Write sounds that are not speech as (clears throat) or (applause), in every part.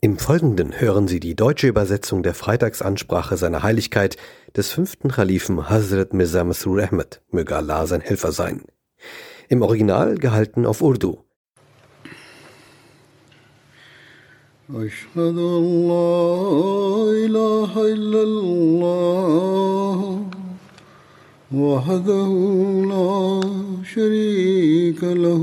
Im Folgenden hören Sie die deutsche Übersetzung der Freitagsansprache seiner Heiligkeit des fünften Khalifen Hazrat Mirza Masroor Ahmed, möge Allah sein Helfer sein. Im Original gehalten auf Urdu. أشهد أن لا إله إلا الله وحده لا شريك له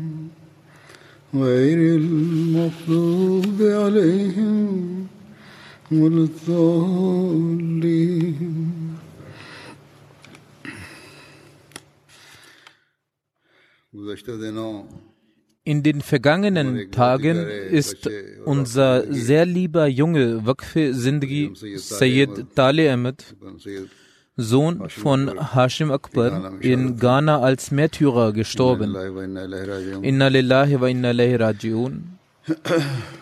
غير المغضوب عليهم ولا الضالين. In den vergangenen Tagen ist unser sehr lieber Junge Wakfe Sindri Sayyid Taleh Ahmed Sohn von Hashim Akbar, in Ghana als Märtyrer gestorben. Inna lillahi wa inna ilahi rajiun. (coughs)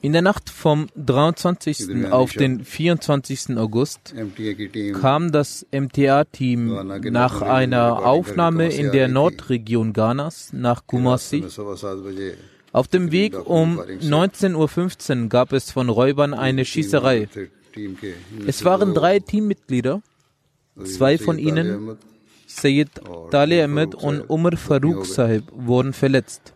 In der Nacht vom 23. auf den 24. August kam das MTA-Team nach einer Aufnahme in der Nordregion Ghanas nach Kumasi. Auf dem Weg um 19.15 Uhr gab es von Räubern eine Schießerei. Es waren drei Teammitglieder. Zwei von ihnen, Sayyid Taleh Ahmed und Umar Farooq Sahib, wurden verletzt.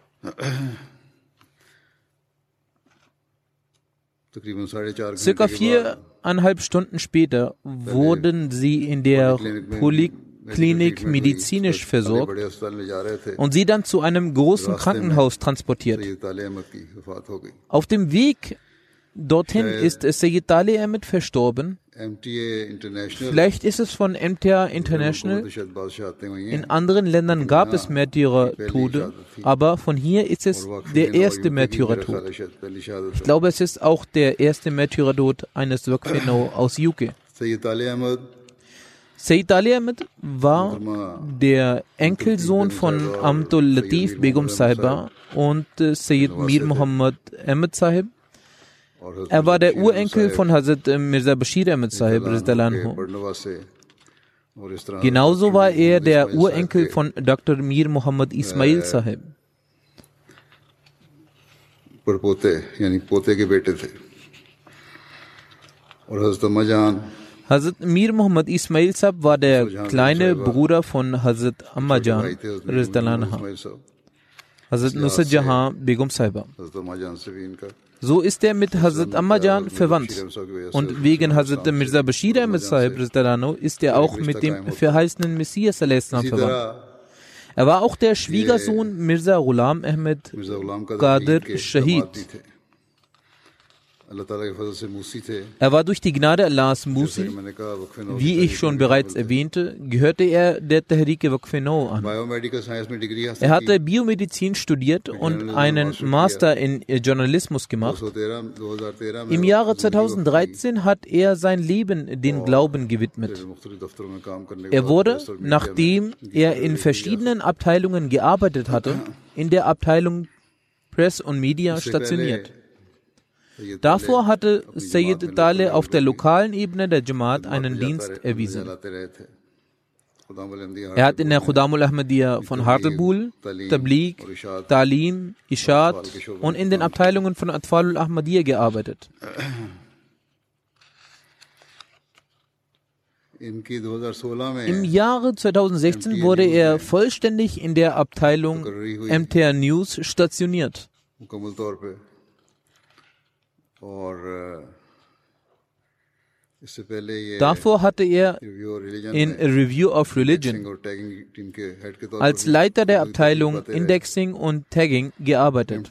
Circa viereinhalb Stunden später wurden sie in der Poliklinik Klinik medizinisch versorgt und sie dann zu einem großen Krankenhaus transportiert. Auf dem Weg dorthin ist Sayyid Ali Ahmed verstorben. Vielleicht ist es von MTA International. In anderen Ländern gab es Märtyrertode, aber von hier ist es der erste Märtyrertod. Ich glaube, es ist auch der erste Märtyrertod eines Wakfenau aus UK. Syed ताले Ahmad Sayyid Ali Ahmed war der Enkelsohn von Amtul Latif Begum Sahiba und äh, Sayyid Mir Muhammad Ahmed Sahib. और हज़रत Er war der Bashir Urenkel साहब von Hazrat äh, Mirza Bashir Ahmed Sahib. के Rizdalanhu. बड़नवा से और इस तरह Genauso war er der Ismail Urenkel साहब von Dr. Mir Muhammad Ismail Sahib. के परपोते यानी पोते के बेटे थे और हजरत अम्मा जान Hazrat Mir Muhammad Ismail Sab war der kleine Bruder von Hazrat Ammajan Jan Hazrat Nusrat Jahan Begum Saiba. So ist er mit Hazrat Ammajan verwandt. Und wegen Hazrat Mirza Bashir Ahmed Sahib Rizdalano ist er auch mit dem verheißenen Messias verwandt. Er war auch der Schwiegersohn Mirza Ghulam Ahmed Qadir Shahid. Er war durch die Gnade Allahs Musi, wie ich schon bereits erwähnte, gehörte er der Tahrik-e an. Er hatte Biomedizin studiert und einen Master in äh, Journalismus gemacht. Im Jahre 2013 hat er sein Leben den Glauben gewidmet. Er wurde, nachdem er in verschiedenen Abteilungen gearbeitet hatte, (clears throat) in der Abteilung Press und Media stationiert. Davor hatte Sayyid Taleh auf der lokalen Ebene der Jamaat einen Dienst erwiesen. Er hat in der Khudamul Ahmadiyya von Hartebul, Tabligh, Talim, Ishad und in den Abteilungen von Atfalul Ahmadiyya gearbeitet. (clears throat) Im Jahre 2016 wurde er vollständig in der Abteilung MTR News stationiert. Davor hatte er in Review of Religion als Leiter der Abteilung Indexing und Tagging gearbeitet.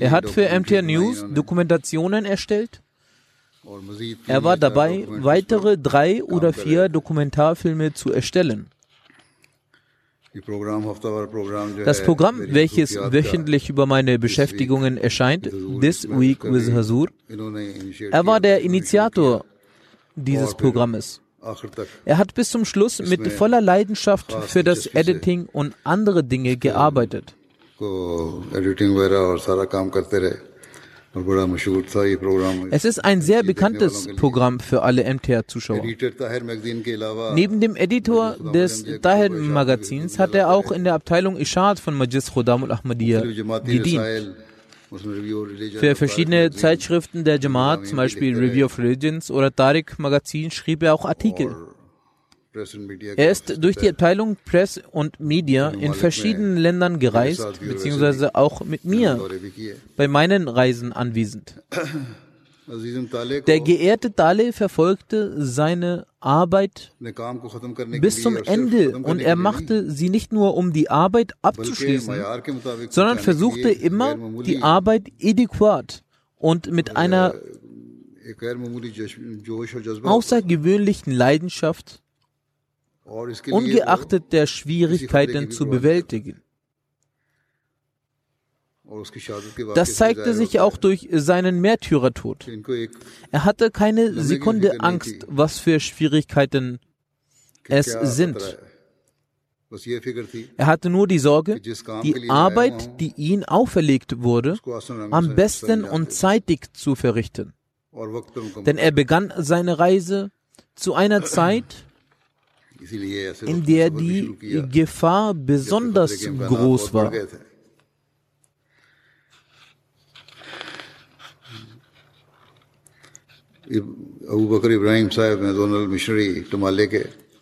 Er hat für MTR News Dokumentationen erstellt. Er war dabei, weitere drei oder vier Dokumentarfilme zu erstellen. Das Programm, welches wöchentlich über meine Beschäftigungen erscheint, This Week with Hazur, er war der Initiator dieses Programmes. Er hat bis zum Schluss mit voller Leidenschaft für das Editing und andere Dinge gearbeitet. Es ist ein sehr bekanntes Programm für alle MTR-Zuschauer. Neben dem Editor des Tahir Magazins hat er auch in der Abteilung Ishad von Majlis Khodam al-Ahmadiyya gedient. Für verschiedene Zeitschriften der Jamaat, zum Beispiel Review of Religions oder Tariq Magazin, schrieb er auch Artikel. Er ist durch die Abteilung Press und Media in verschiedenen Ländern gereist, beziehungsweise auch mit mir bei meinen Reisen anwesend. (clears throat) Der geehrte Tale verfolgte seine Arbeit bis zum Ende und er machte sie nicht nur, um die Arbeit abzuschließen, sondern versuchte immer, die Arbeit adäquat und mit einer außergewöhnlichen Leidenschaft ungeachtet der Schwierigkeiten zu bewältigen. Das zeigte sich auch durch seinen Märtyrertod. Er hatte keine Sekunde Angst, was für Schwierigkeiten es sind. Er hatte nur die Sorge, die Arbeit, die ihm auferlegt wurde, am besten und zeitig zu verrichten. Denn er begann seine Reise zu einer Zeit, in der die Gefahr besonders groß war.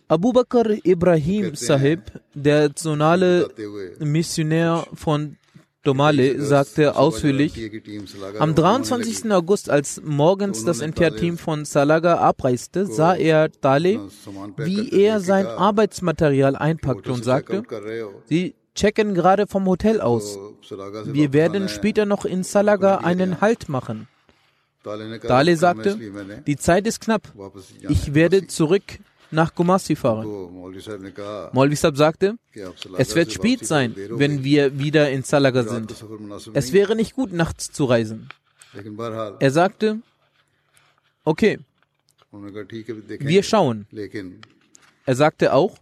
Abu Bakr Ibrahim Sahib, der zonale Missionär von Domale, sagte ausführlich, am 23. August, als morgens das MTR-Team von Salaga abreiste, sah er Dale, wie er sein Arbeitsmaterial einpackte und sagte, Sie checken gerade vom Hotel aus. Wir werden später noch in Salaga einen Halt machen. Dale sagte, die Zeit ist knapp. Ich werde zurück nach Gumasi fahren. Maulvi Sahib sagte, es wird spät sein, wenn wir wieder in Salaga sind. Es wäre nicht gut, nachts zu reisen. Er sagte, okay, wir schauen. Er sagte auch,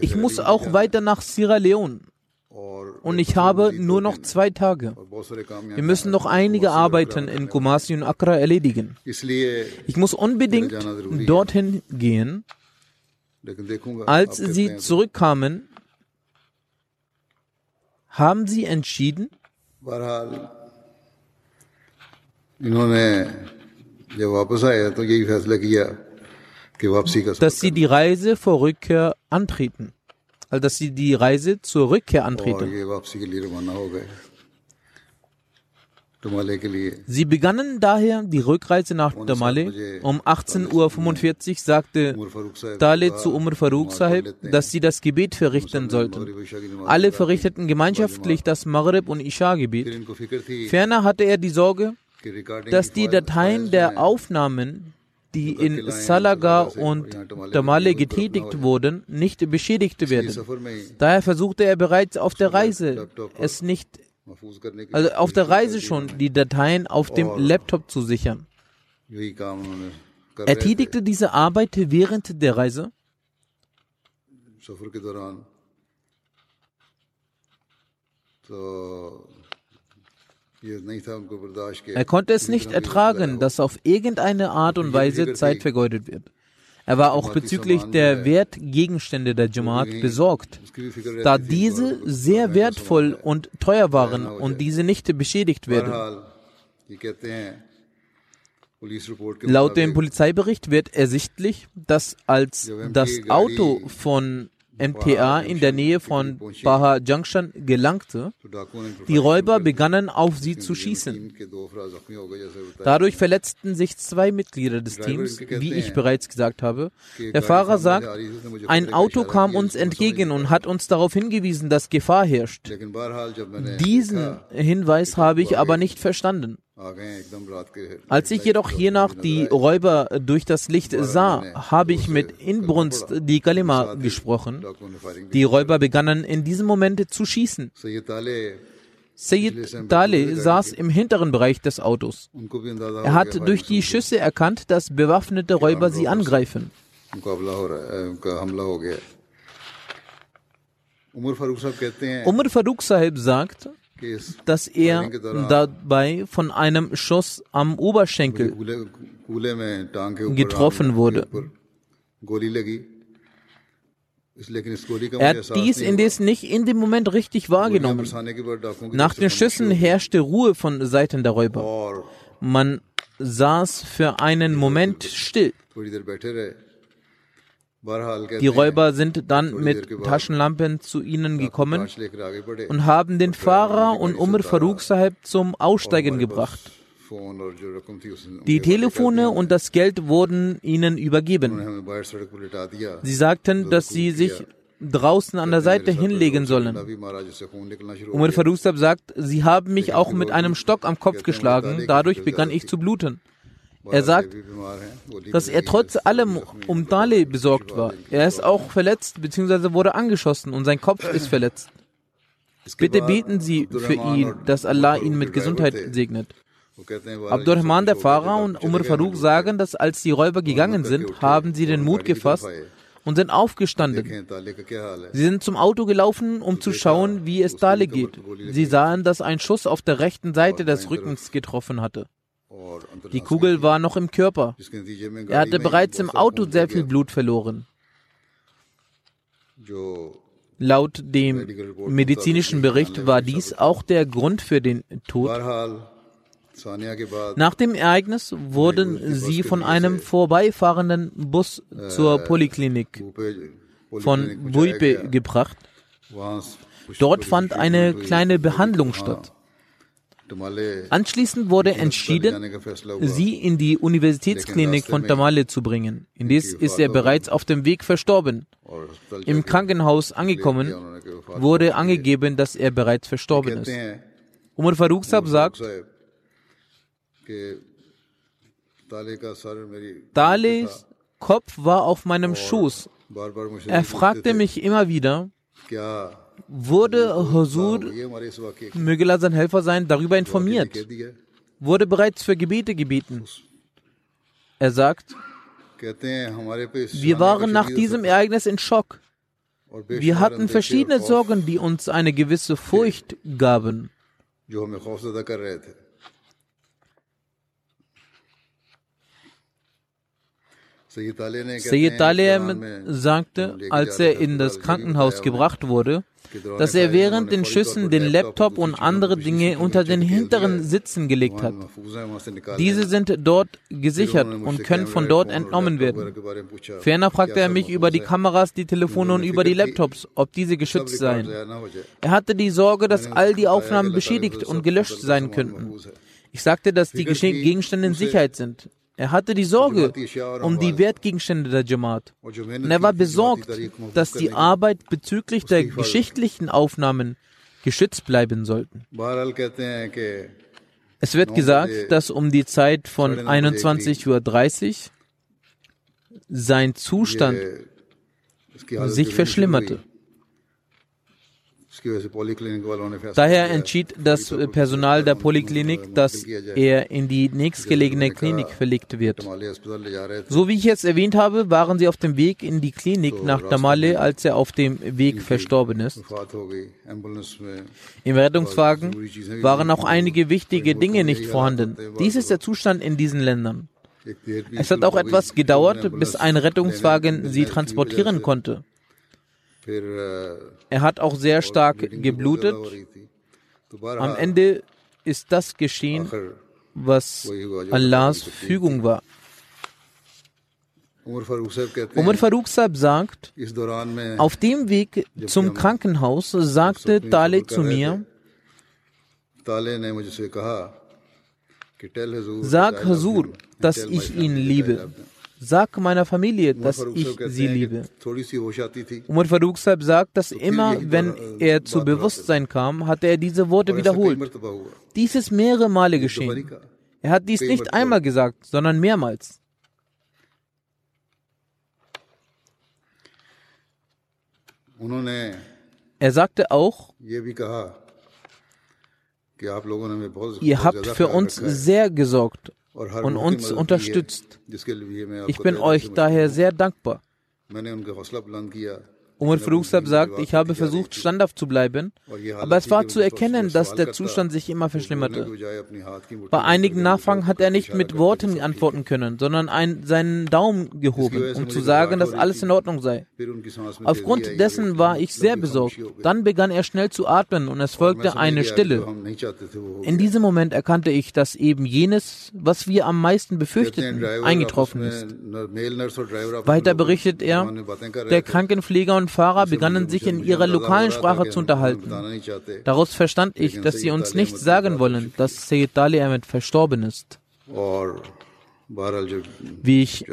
ich muss auch weiter nach Sierra Leone und ich habe nur noch zwei Tage. Wir müssen noch einige Arbeiten in Kumasi und Accra erledigen. Ich muss unbedingt dorthin gehen. Als sie zurückkamen, haben sie entschieden, dass sie die Reise vor Rückkehr antreten also dass sie die Reise zur Rückkehr antreten. Sie begannen daher die Rückreise nach Damale. Um 18.45 Uhr sagte Dale zu Umar Farooq Sahib, dass sie das Gebet verrichten sollten. Alle verrichteten gemeinschaftlich das Maghrib- und Isha-Gebet. Ferner hatte er die Sorge, dass die Dateien der Aufnahmen die in Salaga und Tamale getätigt wurden, nicht beschädigt werden. Daher versuchte er bereits auf der Reise, es nicht, also auf der Reise schon, die Dateien auf dem Laptop zu sichern. Er tätigte diese Arbeit während der Reise. So er konnte es nicht ertragen, dass auf irgendeine Art und Weise Zeit vergeudet wird. Er war auch bezüglich der Wertgegenstände der Jamaat besorgt, da diese sehr wertvoll und teuer waren und diese nicht beschädigt werden. Laut dem Polizeibericht wird ersichtlich, dass als das Auto von MTA in der Nähe von Baha Junction gelangte, die Räuber begannen auf sie zu schießen. Dadurch verletzten sich zwei Mitglieder des Teams, wie ich bereits gesagt habe. Der Fahrer sagt, ein Auto kam uns entgegen und hat uns darauf hingewiesen, dass Gefahr herrscht. Diesen Hinweis habe ich aber nicht verstanden. Als ich jedoch hiernach die Räuber durch das Licht sah, habe ich mit Inbrunst die Kalima gesprochen. Die Räuber begannen in diesem Moment zu schießen. Sayyid Dale saß im hinteren Bereich des Autos. Er hat durch die Schüsse erkannt, dass bewaffnete Räuber sie angreifen. Umar Farooq Sahib sagt, dass er dabei von einem Schuss am Oberschenkel getroffen wurde. Er hat dies indes nicht in dem Moment richtig wahrgenommen. Nach den Schüssen herrschte Ruhe von Seiten der Räuber. Man saß für einen Moment still. Die Räuber sind dann mit Taschenlampen zu ihnen gekommen und haben den Fahrer und Umar Farooq Sahib zum Aussteigen gebracht. Die Telefone und das Geld wurden ihnen übergeben. Sie sagten, dass sie sich draußen an der Seite hinlegen sollen. Umar Farooq Sahib sagt, sie haben mich auch mit einem Stock am Kopf geschlagen, dadurch begann ich zu bluten. Er sagt, dass er trotz allem um Dali besorgt war. Er ist auch verletzt bzw. wurde angeschossen und sein Kopf ist verletzt. Bitte beten Sie für ihn, dass Allah ihn mit Gesundheit segnet. Abdurrahman, der Fahrer, und Umar Farooq sagen, dass als die Räuber gegangen sind, haben sie den Mut gefasst und sind aufgestanden. Sie sind zum Auto gelaufen, um zu schauen, wie es Dale geht. Sie sahen, dass ein Schuss auf der rechten Seite des Rückens getroffen hatte. Die Kugel war noch im Körper. Er hatte bereits im Auto sehr viel Blut verloren. Laut dem medizinischen Bericht war dies auch der Grund für den Tod. Nach dem Ereignis wurden sie von einem vorbeifahrenden Bus zur Poliklinik von Buipe gebracht. Dort fand eine kleine Behandlung statt. Anschließend wurde entschieden, sie in die Universitätsklinik von Tamale zu bringen. Indes ist er bereits auf dem Weg verstorben. Im Krankenhaus angekommen, wurde angegeben, dass er bereits verstorben ist. Umar Farooq sagt, Dales Kopf war auf meinem Schoß. Er fragte mich immer wieder, wurde Hosur, möge Allah sein Helfer sein, darüber informiert, wurde bereits für Gebete gebeten. Er sagt, wir waren nach diesem Ereignis in Schock. Wir hatten verschiedene Sorgen, die uns eine gewisse Furcht gaben. Sayyid Talem sagte, als er in das Krankenhaus gebracht wurde, dass er während den Schüssen den Laptop und andere Dinge unter den hinteren Sitzen gelegt hat. Diese sind dort gesichert und können von dort entnommen werden. Ferner fragte er mich über die Kameras, die Telefone und über die Laptops, ob diese geschützt seien. Er hatte die Sorge, dass all die Aufnahmen beschädigt und gelöscht sein könnten. Ich sagte, dass die Gegenstände in Sicherheit sind. Er hatte die Sorge um die Wertgegenstände der Jamaat. Und er war besorgt, dass die Arbeit bezüglich der geschichtlichen Aufnahmen geschützt bleiben sollten. Es wird gesagt, dass um die Zeit von 21.30 Uhr sein Zustand sich verschlimmerte. Daher entschied das Personal der Poliklinik, dass er in die nächstgelegene Klinik verlegt wird. So wie ich es erwähnt habe, waren sie auf dem Weg in die Klinik nach Damale, als er auf dem Weg verstorben ist. Im Rettungswagen waren auch einige wichtige Dinge nicht vorhanden. Dies ist der Zustand in diesen Ländern. Es hat auch etwas gedauert, bis ein Rettungswagen sie transportieren konnte. Er hat auch sehr stark geblutet. Am Ende ist das geschehen, was Allahs Fügung war. Umar Farooq Saab sagt, auf dem Weg zum Krankenhaus sagte Tale zu mir, sag Hazur, dass ich ihn liebe. Sag meiner Familie, dass ich sie liebe. Umar Farooq Saab sagt, dass immer, wenn er zu Bewusstsein kam, hatte er diese Worte wiederholt. Dies ist mehrere Male geschehen. Er hat dies nicht einmal gesagt, sondern mehrmals. Er sagte auch, ihr habt für uns sehr gesorgt und uns unterstützt. Ich bin euch daher sehr dankbar. Umar Farooq sagt, ich habe versucht, standhaft zu bleiben, aber es war zu erkennen, dass der Zustand sich immer verschlimmerte. Bei einigen Nachfragen hat er nicht mit Worten antworten können, sondern ein, seinen Daumen gehoben, um zu sagen, dass alles in Ordnung sei. Aufgrund dessen war ich sehr besorgt. Dann begann er schnell zu atmen und es folgte eine Stille. In diesem Moment erkannte ich, dass eben jenes, was wir am meisten befürchteten, eingetroffen ist. Weiter berichtet er, der Krankenpfleger und und Fahrer begannen sich in ihrer lokalen Sprache zu unterhalten. Daraus verstand ich, dass sie uns nicht sagen wollen, dass Sayyid Ali Ahmed verstorben ist. Wie ich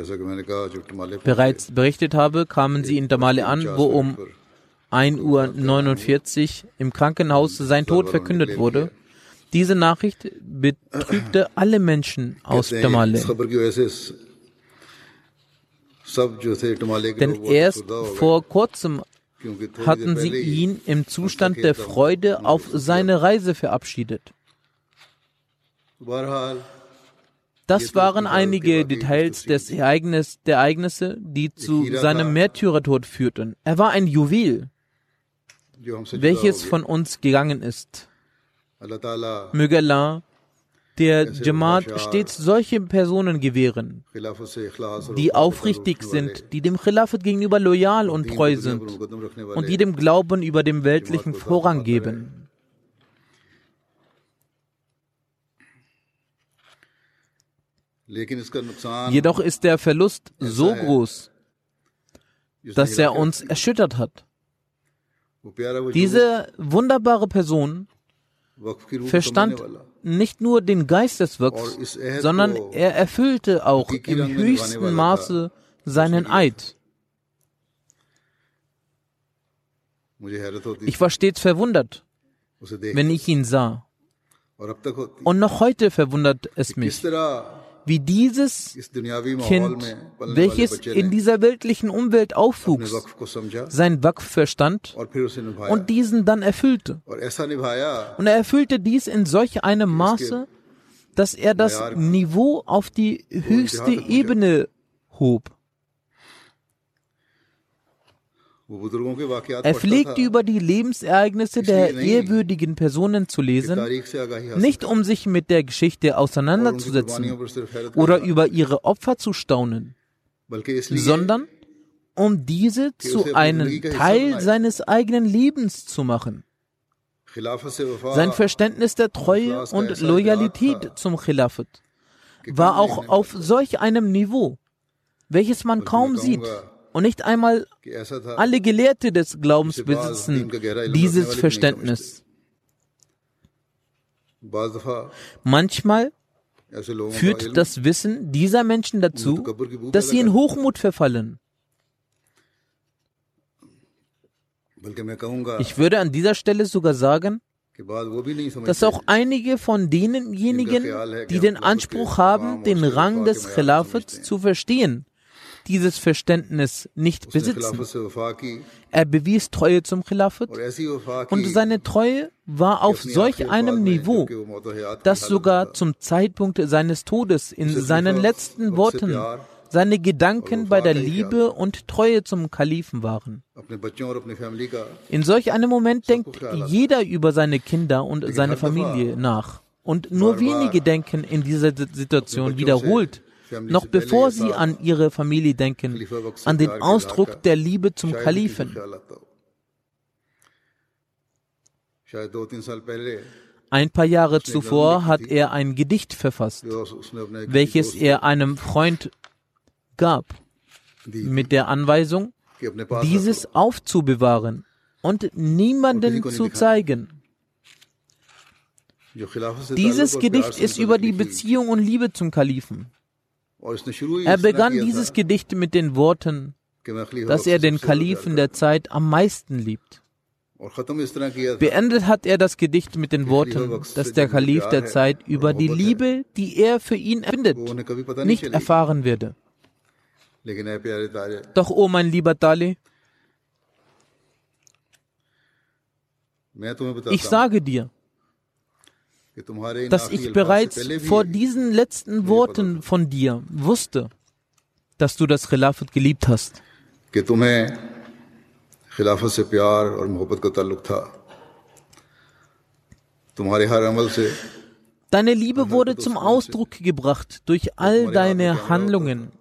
bereits berichtet habe, kamen sie in Damale an, wo um 1.49 Uhr im Krankenhaus sein Tod verkündet wurde. Diese Nachricht betrübte alle Menschen aus Damale. Denn erst vor kurzem hatten sie ihn im Zustand der Freude auf seine Reise verabschiedet. Das waren einige Details des Ereignis, der Ereignisse, die zu seinem Märtyrertod führten. Er war ein Juwel, welches von uns gegangen ist. Möge Allah der Jamaat stets solche Personen gewähren, die aufrichtig sind, die dem Khilafat gegenüber loyal und treu sind und die dem Glauben über dem Weltlichen Vorrang geben. Jedoch ist der Verlust so groß, dass er uns erschüttert hat. Diese wunderbare Person verstand nicht nur den Geist des Wirks, sondern er erfüllte auch im höchsten Maße seinen Eid. Ich war stets verwundert, wenn ich ihn sah. Und noch heute verwundert es mich, wie dieses Kind, welches in dieser weltlichen Umwelt aufwuchs, sein Waqf verstand und diesen dann erfüllte. Und er erfüllte dies in solch einem Maße, dass er das Niveau auf die höchste Ebene hob. Er pflegte über die Lebensereignisse der ehrwürdigen Personen zu lesen, nicht um sich mit der Geschichte auseinanderzusetzen oder über ihre Opfer zu staunen, sondern um diese zu einem Teil seines eigenen Lebens zu machen. Sein Verständnis der Treue und Loyalität zum Khilafat war auch auf solch einem Niveau, welches man kaum sieht und nicht einmal alle Gelehrte des Glaubens besitzen dieses Verständnis. Manchmal führt das Wissen dieser Menschen dazu, dass sie in Hochmut verfallen. Ich würde an dieser Stelle sogar sagen, dass auch einige von denjenigen, die den Anspruch haben, den Rang des Khilafats zu verstehen, dieses Verständnis nicht besitzen. Er bewies Treue zum Khilafat. Und seine Treue war auf solch einem Niveau, dass sogar zum Zeitpunkt seines Todes in seinen letzten Worten seine Gedanken bei der Liebe und Treue zum Kalifen waren. In solch einem Moment denkt jeder über seine Kinder und seine Familie nach. Und nur wenige denken in dieser Situation wiederholt noch bevor sie an ihre Familie denken, an den Ausdruck der Liebe zum Kalifen. Ein paar Jahre zuvor hat er ein Gedicht verfasst, welches er einem Freund gab, mit der Anweisung, dieses aufzubewahren und niemanden zu zeigen. Dieses Gedicht ist über die Beziehung und Liebe zum Kalifen. Er begann dieses Gedicht mit den Worten, dass er den Kalifen der Zeit am meisten liebt. Beendet hat er das Gedicht mit den Worten, dass der Kalif der Zeit über die Liebe, die er für ihn empfindet, nicht erfahren werde. Doch, o oh mein lieber Dali, ich sage dir, dass ich bereits vor diesen letzten Worten von dir wusste, dass du das Khilafat geliebt hast. Deine Liebe wurde zum Ausdruck gebracht durch all deine Handlungen,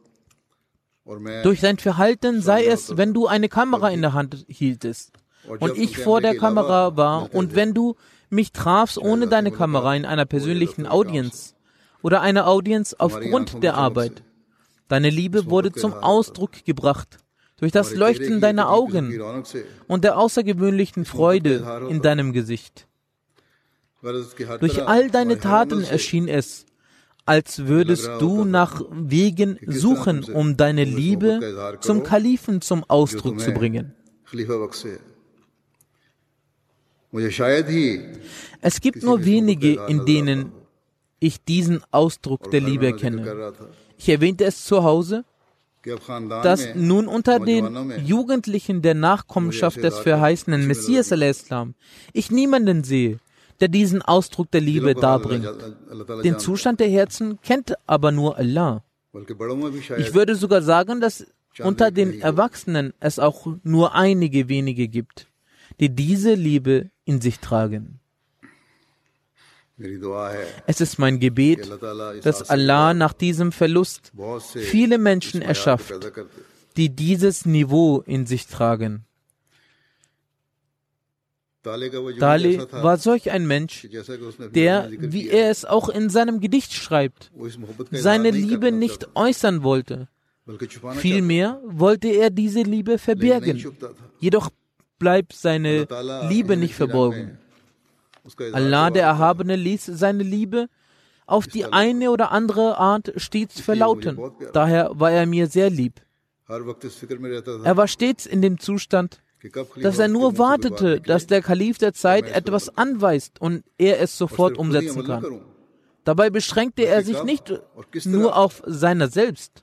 durch dein Verhalten, sei es, wenn du eine Kamera in der Hand hieltest. und ich vor der Kamera war und wenn du mich trafst ohne deine Kamera in einer persönlichen Audienz oder einer Audienz aufgrund der Arbeit. Deine Liebe wurde zum Ausdruck gebracht durch das Leuchten deiner Augen und der außergewöhnlichen Freude in deinem Gesicht. Durch all deine Taten erschien es, als würdest du nach Wegen suchen, um deine Liebe zum Kalifen zum Ausdruck zu bringen. Es gibt nur wenige, in denen ich diesen Ausdruck der Liebe kenne. Ich erwähnte es zu Hause, dass nun unter den Jugendlichen der Nachkommenschaft des verheißenen Messias al-Islam ich niemanden sehe, der diesen Ausdruck der Liebe darbringt. Den Zustand der Herzen kennt aber nur Allah. Ich würde sogar sagen, dass unter den Erwachsenen es auch nur einige wenige gibt, die diese Liebe in sich tragen. Es ist mein Gebet, dass Allah nach diesem Verlust viele Menschen erschafft, die dieses Niveau in sich tragen. Dali war solch ein Mensch, der, wie er es auch in seinem Gedicht schreibt, seine Liebe nicht äußern wollte. Vielmehr wollte er diese Liebe verbergen. Jedoch bleibt seine Liebe nicht verborgen. Allah, der Erhabene, ließ seine Liebe auf die eine oder andere Art stets verlauten. Daher war er mir sehr lieb. Er war stets in dem Zustand, dass er nur wartete, dass der Kalif der Zeit etwas anweist und er es sofort umsetzen kann. Dabei beschränkte er sich nicht nur auf seiner selbst,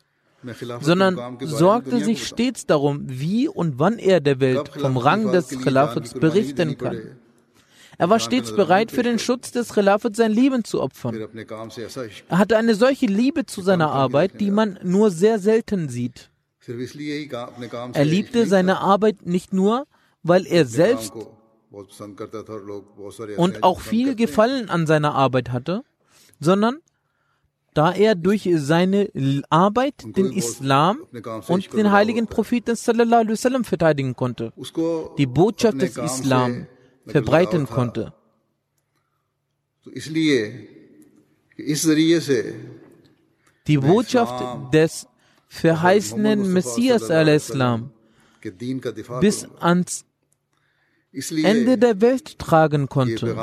sondern sorgte sich stets darum, wie und wann er der Welt vom Rang des Khilafats berichten kann. Er war stets bereit, für den Schutz des Khilafat sein Leben zu opfern. Er hatte eine solche Liebe zu seiner Arbeit, die man nur sehr selten sieht. Er liebte seine Arbeit nicht nur, weil er selbst und auch viel Gefallen an seiner Arbeit hatte, sondern da er durch seine Arbeit den Islam und den heiligen Propheten sallallahu alaihi wasallam verteidigen konnte, die Botschaft des Islam verbreiten konnte. Die Botschaft des verheißenen Messias al-Islam bis ans Ende der Welt tragen konnte.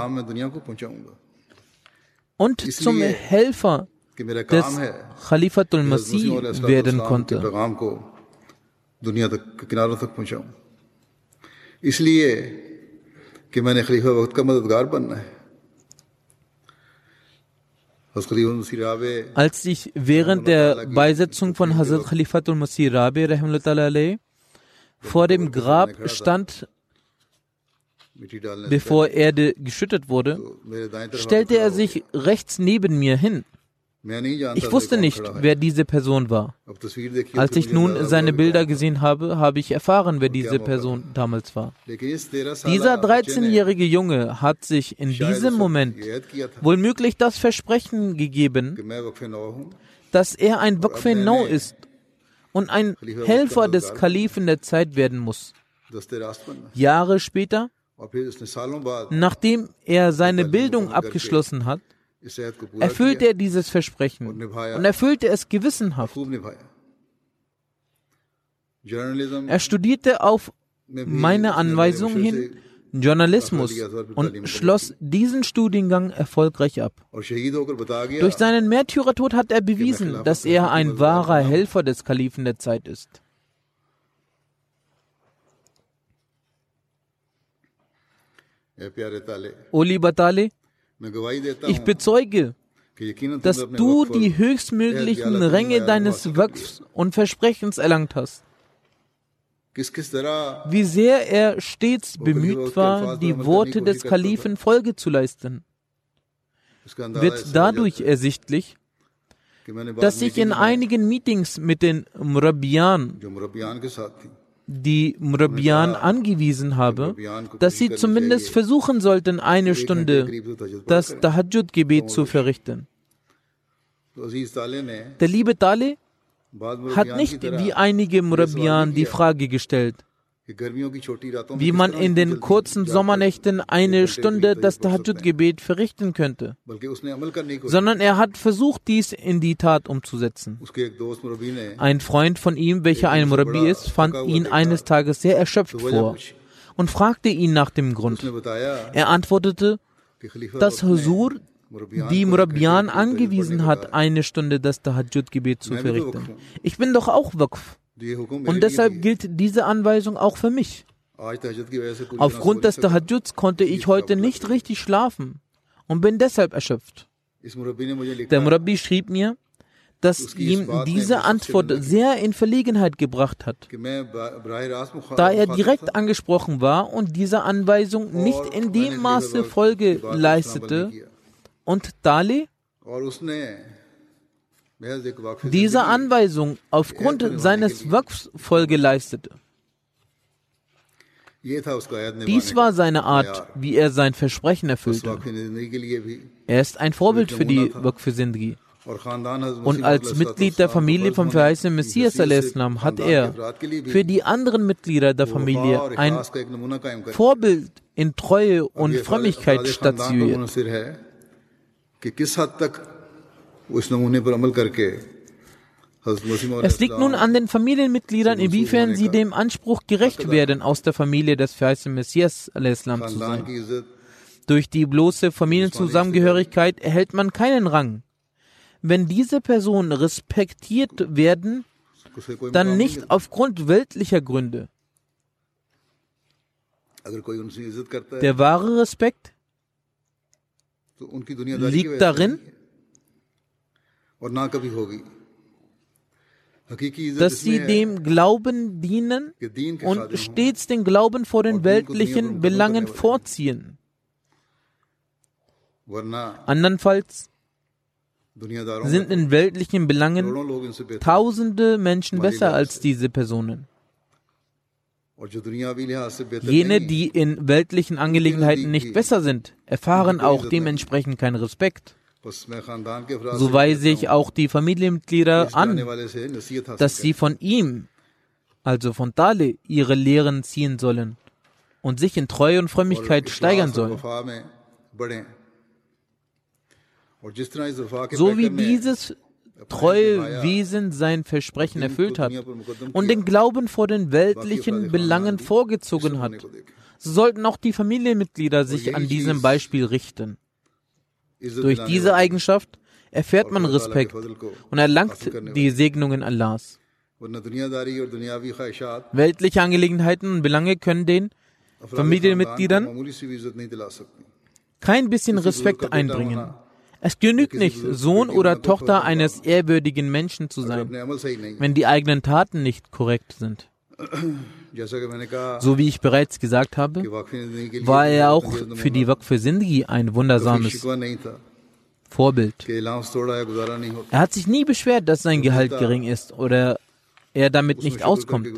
Und zum Helfer des Khalifatul Masih werden konnte. Als ich während der Beisetzung von Hazrat Khalifatul Masih Rabi vor dem Grab stand, bevor Erde geschüttet wurde, stellte er sich rechts neben mir hin. Ich wusste nicht, wer diese Person war. Als ich nun seine Bilder gesehen habe, habe ich erfahren, wer diese Person damals war. Dieser 13-jährige Junge hat sich in diesem Moment wohl möglich das Versprechen gegeben, dass er ein Waqf ist und ein Helfer des Kalifen der Zeit werden muss. Jahre später Nachdem er seine Bildung abgeschlossen hat, erfüllte er dieses Versprechen? Und erfüllte es gewissenhaft. Er studierte auf meine Anweisung hin Journalismus und schloss diesen Studiengang erfolgreich ab. Durch seinen Märtyrertod hat er bewiesen, dass er ein wahrer Helfer des Kalifen der Zeit ist. O lieber Tale, ich bezeuge, dass du die höchstmöglichen Ränge deines Waqfs und Versprechens erlangt hast. Wie sehr er stets bemüht war, die Worte des Kalifen Folge zu leisten, wird dadurch ersichtlich, dass ich in einigen Meetings mit den Murabian die Murabian angewiesen habe, dass sie zumindest versuchen sollten, eine Stunde das Tahajjud-Gebet zu verrichten. Der liebe Dale hat nicht wie einige Murabian die Frage gestellt, wie man in den kurzen Sommernächten eine Stunde das Tahajjud-Gebet verrichten könnte, sondern er hat versucht, dies in die Tat umzusetzen. Ein Freund von ihm, welcher ein Murabi ist, fand ihn eines Tages sehr erschöpft vor und fragte ihn nach dem Grund. Er antwortete, dass Husur die Murabian angewiesen hat, eine Stunde das Tahajjud-Gebet zu verrichten. Ich bin doch auch Waqf. Und deshalb gilt diese Anweisung auch für mich. Aufgrund des Tahajjuds konnte ich heute nicht richtig schlafen und bin deshalb erschöpft. Der Murabi schrieb mir, dass ihm diese Antwort sehr in Verlegenheit gebracht hat, da er direkt angesprochen war und dieser Anweisung nicht in dem Maße Folge leistete, und Dali dieser Anweisung aufgrund seines Waqfs Folge leistete. Dies war seine Art, wie er sein Versprechen erfüllte. Er ist ein Vorbild für die Waqf Sindhi. Und als Mitglied der Familie vom verheißenen Messias Islam hat er für die anderen Mitglieder der Familie ein Vorbild in Treue und Frömmigkeit statuiert. Es liegt nun an den Familienmitgliedern, inwiefern sie dem Anspruch gerecht werden, aus der Familie des verheißenen Messias al-Islam zu sein. Durch die bloße Familienzusammengehörigkeit erhält man keinen Rang. Wenn diese Personen respektiert werden, dann nicht aufgrund weltlicher Gründe. Der wahre Respekt liegt darin, dass sie dem Glauben dienen und stets den Glauben vor den weltlichen Belangen vorziehen. Andernfalls sind in weltlichen Belangen tausende Menschen besser als diese Personen. Jene, die in weltlichen Angelegenheiten nicht besser sind, erfahren auch dementsprechend keinen Respekt. So weise ich auch die Familienmitglieder an, dass sie von ihm, also von Dale, ihre Lehren ziehen sollen und sich in Treue und Frömmigkeit steigern sollen. So wie dieses treue Wesen sein Versprechen erfüllt hat und den Glauben vor den weltlichen Belangen vorgezogen hat, so sollten auch die Familienmitglieder sich an diesem Beispiel richten. Durch diese Eigenschaft erfährt man Respekt und erlangt die Segnungen Allahs. Weltliche Angelegenheiten und Belange können den Familienmitgliedern kein bisschen Respekt einbringen. Es genügt nicht, Sohn oder Tochter eines ehrwürdigen Menschen zu sein, wenn die eigenen Taten nicht korrekt sind. So wie ich bereits gesagt habe, war er auch für die Waqf Sindhi ein wundersames Vorbild. Er hat sich nie beschwert, dass sein Gehalt gering ist oder er damit nicht auskommt.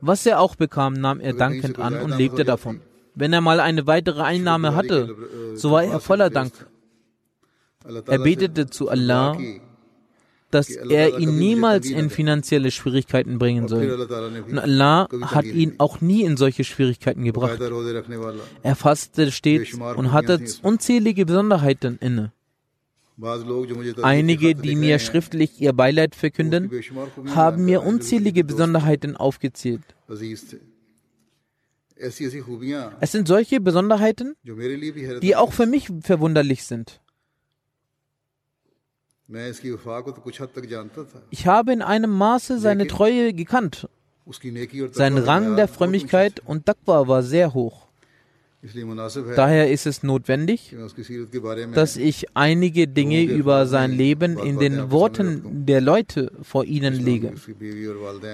Was er auch bekam, nahm er dankend an und lebte davon. Wenn er mal eine weitere Einnahme hatte, so war er voller Dank. Er betete zu Allah dass er ihn niemals in finanzielle Schwierigkeiten bringen soll. Und Allah hat ihn auch nie in solche Schwierigkeiten gebracht. Er fastete stets und hatte unzählige Besonderheiten inne. Einige, die mir schriftlich ihr Beileid verkünden, haben mir unzählige Besonderheiten aufgezählt. Es sind solche Besonderheiten, die auch für mich verwunderlich sind. Ich habe in einem Maße seine Treue gekannt. Sein Rang der Frömmigkeit und Daqwa war sehr hoch. Daher ist es notwendig, dass ich einige Dinge über sein Leben in den Worten der Leute vor Ihnen lege.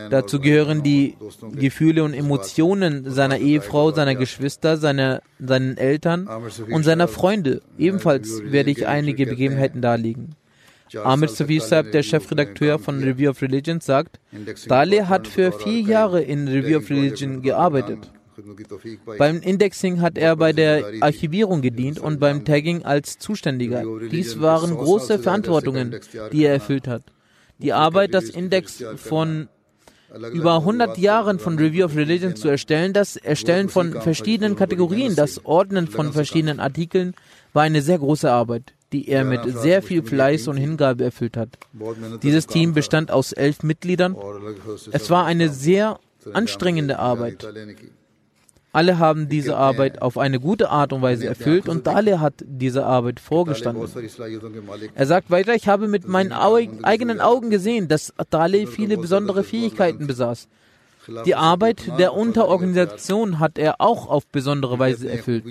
Dazu gehören die Gefühle und Emotionen seiner Ehefrau, seiner Geschwister, seiner, seinen Eltern und seiner Freunde. Ebenfalls werde ich einige Begebenheiten darlegen. Amir Safi Saab, der Chefredakteur von Review of Religion, sagt, Dale hat für vier Jahre in Review of Religion gearbeitet. Beim Indexing hat er bei der Archivierung gedient und beim Tagging als Zuständiger. Dies waren große Verantwortungen, die er erfüllt hat. Die Arbeit, das Index von über 100 Jahren von Review of Religion zu erstellen, das Erstellen von verschiedenen Kategorien, das Ordnen von verschiedenen Artikeln, war eine sehr große Arbeit, die er mit sehr viel Fleiß und Hingabe erfüllt hat. Dieses Team bestand aus elf Mitgliedern. Es war eine sehr anstrengende Arbeit. Alle haben diese Arbeit auf eine gute Art und Weise erfüllt und Dale hat diese Arbeit vorgestanden. Er sagt weiter, ich habe mit meinen eigenen Augen gesehen, dass Dale viele besondere Fähigkeiten besaß. Die Arbeit der Unterorganisation hat er auch auf besondere Weise erfüllt.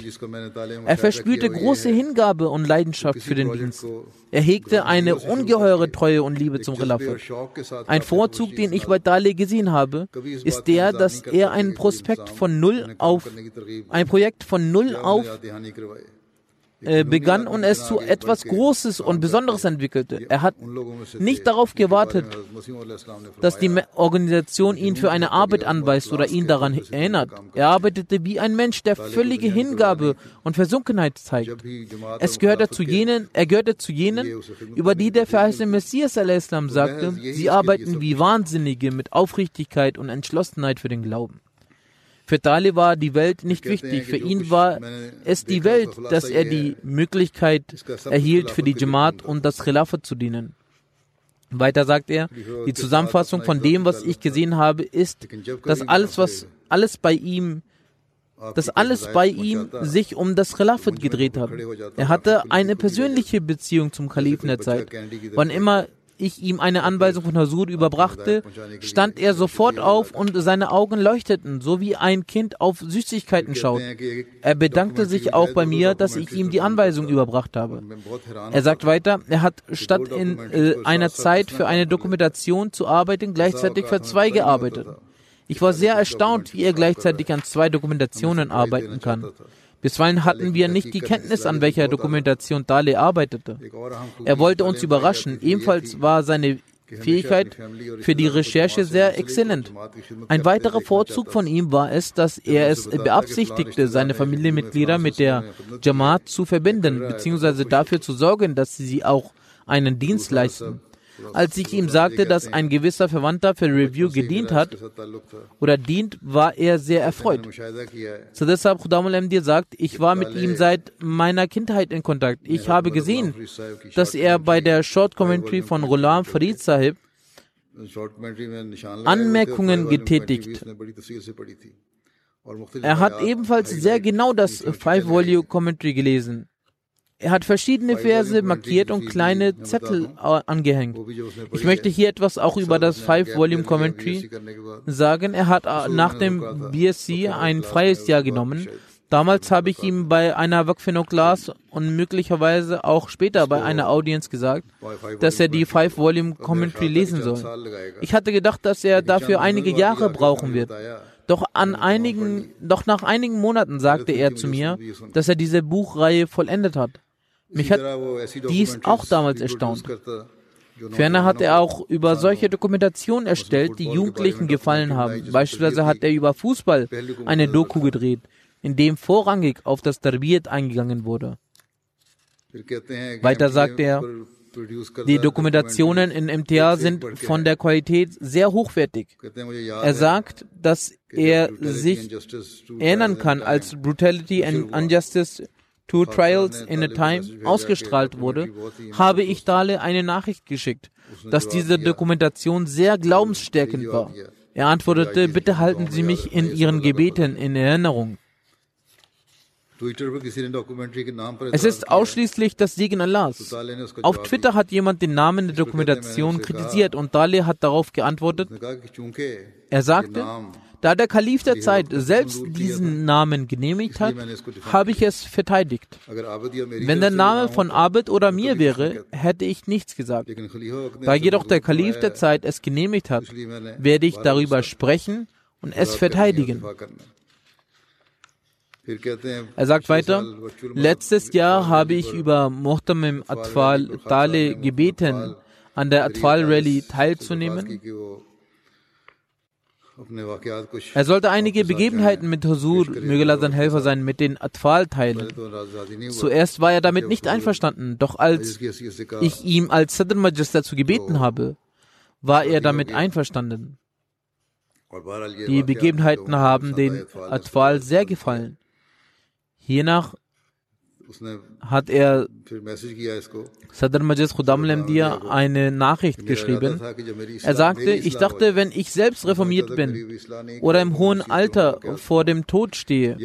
Er verspürte große Hingabe und Leidenschaft für den Dienst. Er hegte eine ungeheure Treue und Liebe zum Khilafat. Ein Vorzug, den ich bei Dali gesehen habe, ist der, dass er ein Prospekt von null auf, ein Projekt von null auf äh, begann und es zu etwas Großes und Besonderes entwickelte. Er hat nicht darauf gewartet, dass die Organisation ihn für eine Arbeit anweist oder ihn daran erinnert. Er arbeitete wie ein Mensch, der völlige Hingabe und Versunkenheit zeigt. Es gehörte zu jenen, er gehörte zu jenen, über die der verheißene Messias al-Islam sagte, sie arbeiten wie Wahnsinnige mit Aufrichtigkeit und Entschlossenheit für den Glauben. Für Dali war die Welt nicht wichtig. Für ihn war es die Welt, dass er die Möglichkeit erhielt, für die Jamaat und das Khilafat zu dienen. Weiter sagt er, die Zusammenfassung von dem, was ich gesehen habe, ist, dass alles, was alles bei ihm dass alles bei ihm sich um das Khilafat gedreht hat. Er hatte eine persönliche Beziehung zum Kalifen der Zeit. Wann immer ich ihm eine Anweisung von Hasur überbrachte, stand er sofort auf und seine Augen leuchteten, so wie ein Kind auf Süßigkeiten schaut. Er bedankte sich auch bei mir, dass ich ihm die Anweisung überbracht habe. Er sagt weiter, er hat statt in äh, einer Zeit für eine Dokumentation zu arbeiten, gleichzeitig für zwei gearbeitet. Ich war sehr erstaunt, wie er gleichzeitig an zwei Dokumentationen arbeiten kann. Bisweilen hatten wir nicht die Kenntnis, an welcher Dokumentation Dale arbeitete. Er wollte uns überraschen. Ebenfalls war seine Fähigkeit für die Recherche sehr exzellent. Ein weiterer Vorzug von ihm war es, dass er es beabsichtigte, seine Familienmitglieder mit der Jamaat zu verbinden, beziehungsweise dafür zu sorgen, dass sie auch einen Dienst leisten. Als ich ihm sagte, dass ein gewisser Verwandter für Review gedient hat oder dient, war er sehr erfreut. So deshalb Khudamul MD sagt, ich war mit ihm seit meiner Kindheit in Kontakt. Ich habe gesehen, dass er bei der Short Commentary von Ghulam Farid Sahib Anmerkungen getätigt. Er hat ebenfalls sehr genau das Five-Volume Commentary gelesen. Er hat verschiedene Verse markiert und kleine Zettel angehängt. Ich möchte hier etwas auch über das Five-Volume Commentary sagen. Er hat äh, nach dem BSc ein freies Jahr genommen. Damals habe ich ihm bei einer Wakfino Class und möglicherweise auch später bei einer Audience gesagt, dass er die Five-Volume Commentary lesen soll. Ich hatte gedacht, dass er dafür einige Jahre brauchen wird. Doch an einigen, doch nach einigen Monaten sagte er zu mir, dass er diese Buchreihe vollendet hat. Mich hat dies auch damals erstaunt. Ferner hat er auch über solche Dokumentationen erstellt, die Jugendlichen gefallen haben. Beispielsweise hat er über Fußball eine Doku gedreht, in dem vorrangig auf das Tarbiyat eingegangen wurde. Weiter sagt er, Die Dokumentationen in MTA sind von der Qualität sehr hochwertig. Er sagt, dass er sich erinnern kann, als Brutality and Injustice Two Trials in a Time ausgestrahlt wurde, habe ich Dale eine Nachricht geschickt, dass diese Dokumentation sehr glaubensstärkend war. Er antwortete, bitte halten Sie mich in Ihren Gebeten in Erinnerung. Es ist ausschließlich das Segen Allahs. Auf Twitter hat jemand den Namen der Dokumentation kritisiert und Daleh hat darauf geantwortet. Er sagte, da der Kalif der Zeit selbst diesen Namen genehmigt hat, habe ich es verteidigt. Wenn der Name von Abed oder mir wäre, hätte ich nichts gesagt. Da jedoch der Kalif der Zeit es genehmigt hat, werde ich darüber sprechen und es verteidigen. Er sagt weiter, letztes Jahr habe ich über Muhtamim Atfal Tale gebeten, an der Atfal Rally teilzunehmen. Er sollte einige Begebenheiten mit Husur, möge sein Helfer sein, mit den Atfal teilen. Zuerst war er damit nicht einverstanden, doch als ich ihm als Sadr Majlis dazu gebeten habe, war er damit einverstanden. Die Begebenheiten haben den Atfal sehr gefallen. Hiernach hat er Sadr Majid Khudam Lemdia eine Nachricht geschrieben. Er sagte, ich dachte, wenn ich selbst reformiert bin oder im hohen Alter vor dem Tod stehe,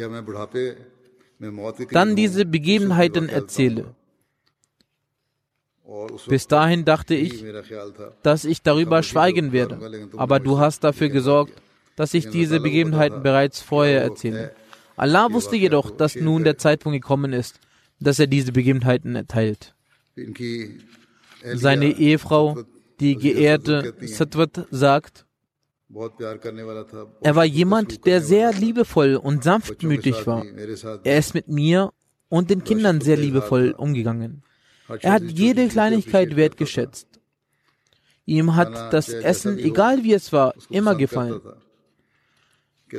dann diese Begebenheiten erzähle. Bis dahin dachte ich, dass ich darüber schweigen werde, aber du hast dafür gesorgt, dass ich diese Begebenheiten bereits vorher erzähle. Allah wusste jedoch, dass nun der Zeitpunkt gekommen ist, dass er diese Begebenheiten erteilt. Seine Ehefrau, die geehrte Satwat, sagt, er war jemand, der sehr liebevoll und sanftmütig war. Er ist mit mir und den Kindern sehr liebevoll umgegangen. Er hat jede Kleinigkeit wertgeschätzt. Ihm hat das Essen, egal wie es war, immer gefallen.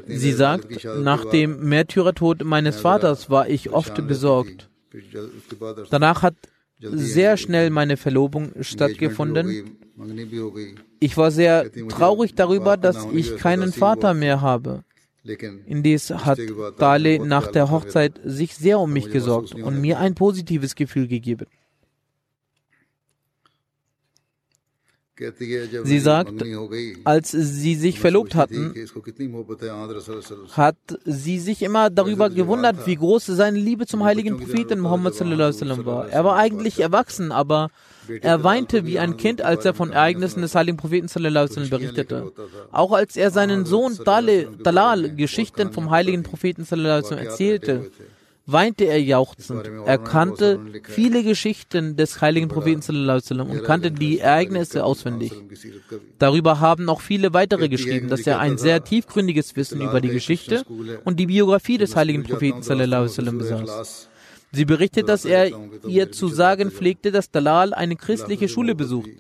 Sie sagt, nach dem Märtyrertod meines Vaters war ich oft besorgt. Danach hat sehr schnell meine Verlobung stattgefunden. Ich war sehr traurig darüber, dass ich keinen Vater mehr habe. Indes hat Dale nach der Hochzeit sich sehr um mich gesorgt und mir ein positives Gefühl gegeben. Sie sagt, als sie sich verlobt hatten, hat sie sich immer darüber gewundert, wie groß seine Liebe zum heiligen Propheten Muhammad war. Er war eigentlich erwachsen, aber er weinte wie ein Kind, als er von Ereignissen des heiligen Propheten berichtete. Auch als er seinen Sohn Dalal Geschichten vom heiligen Propheten erzählte, weinte er jauchzend. Er kannte viele Geschichten des heiligen Propheten und kannte die Ereignisse auswendig. Darüber haben auch viele weitere geschrieben, dass er ein sehr tiefgründiges Wissen über die Geschichte und die Biografie des heiligen Propheten besaß. Sie berichtet, dass er ihr zu sagen pflegte, dass Dalal eine christliche Schule besucht.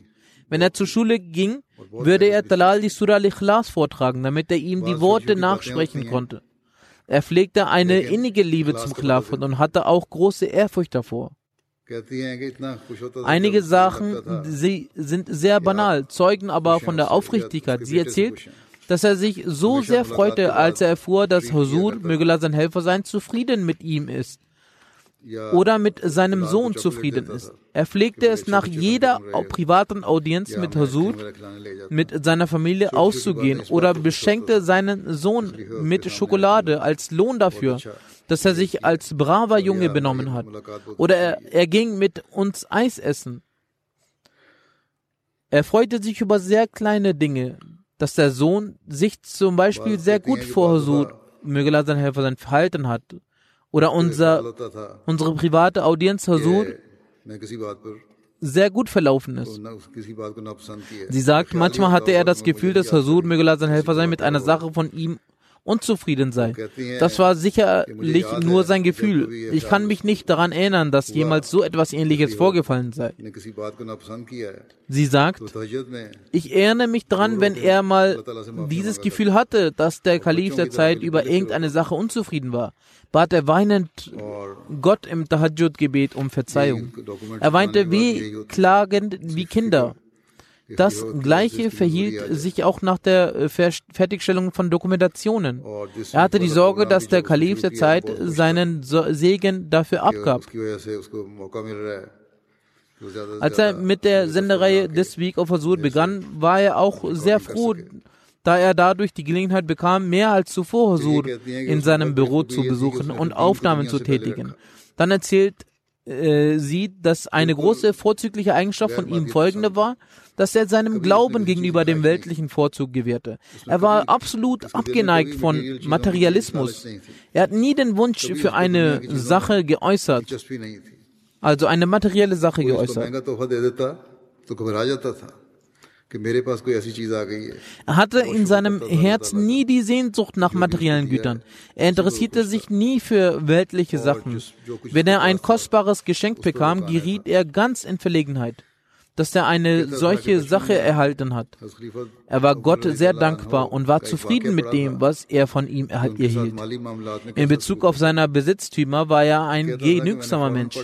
Wenn er zur Schule ging, würde er Dalal die Surah al-Ikhlas vortragen, damit er ihm die Worte nachsprechen konnte. Er pflegte eine innige Liebe zum Khilafat und hatte auch große Ehrfurcht davor. Einige Sachen sie sind sehr banal, zeugen aber von der Aufrichtigkeit. Sie erzählt, dass er sich so sehr freute, als er erfuhr, dass Husur, möge Allah sein Helfer sein, zufrieden mit ihm ist oder mit seinem Sohn zufrieden ist. Er pflegte es nach jeder privaten Audienz mit Hasud, mit seiner Familie auszugehen oder beschenkte seinen Sohn mit Schokolade als Lohn dafür, dass er sich als braver Junge benommen hat. Oder er, er ging mit uns Eis essen. Er freute sich über sehr kleine Dinge, dass der Sohn sich zum Beispiel sehr gut vor Hasud, möge Allah sein Helfer sein Verhalten hat oder unser, unsere private Audienz Hasur sehr gut verlaufen ist. Sie sagt, manchmal hatte er das Gefühl, dass Hasur, möge sein Helfer sein, mit einer Sache von ihm unzufrieden sei. Das war sicherlich nur sein Gefühl. Ich kann mich nicht daran erinnern, dass jemals so etwas Ähnliches vorgefallen sei. Sie sagt, ich erinnere mich daran, wenn er mal dieses Gefühl hatte, dass der Kalif der Zeit über irgendeine Sache unzufrieden war, bat er weinend Gott im Tahajjud-Gebet um Verzeihung. Er weinte wehklagend wie Kinder. Das Gleiche verhielt sich auch nach der äh, Fertigstellung von Dokumentationen. Er hatte die Sorge, dass der Kalif der Zeit seinen Segen dafür abgab. Als er mit der Sendereihe This Week of Azur begann, war er auch sehr froh, da er dadurch die Gelegenheit bekam, mehr als zuvor Husur in seinem Büro zu besuchen und Aufnahmen zu tätigen. Dann erzählt äh, sie, dass eine große vorzügliche Eigenschaft von ihm folgende war, dass er seinem Glauben gegenüber dem weltlichen Vorzug gewährte. Er war absolut abgeneigt von Materialismus. Er hat nie den Wunsch für eine Sache geäußert, also eine materielle Sache geäußert. Er hatte in seinem Herzen nie die Sehnsucht nach materiellen Gütern. Er interessierte sich nie für weltliche Sachen. Wenn er ein kostbares Geschenk bekam, geriet er ganz in Verlegenheit dass er eine solche Sache erhalten hat. Er war Gott sehr dankbar und war zufrieden mit dem, was er von ihm erhielt. In Bezug auf seine Besitztümer war er ein genügsamer Mensch.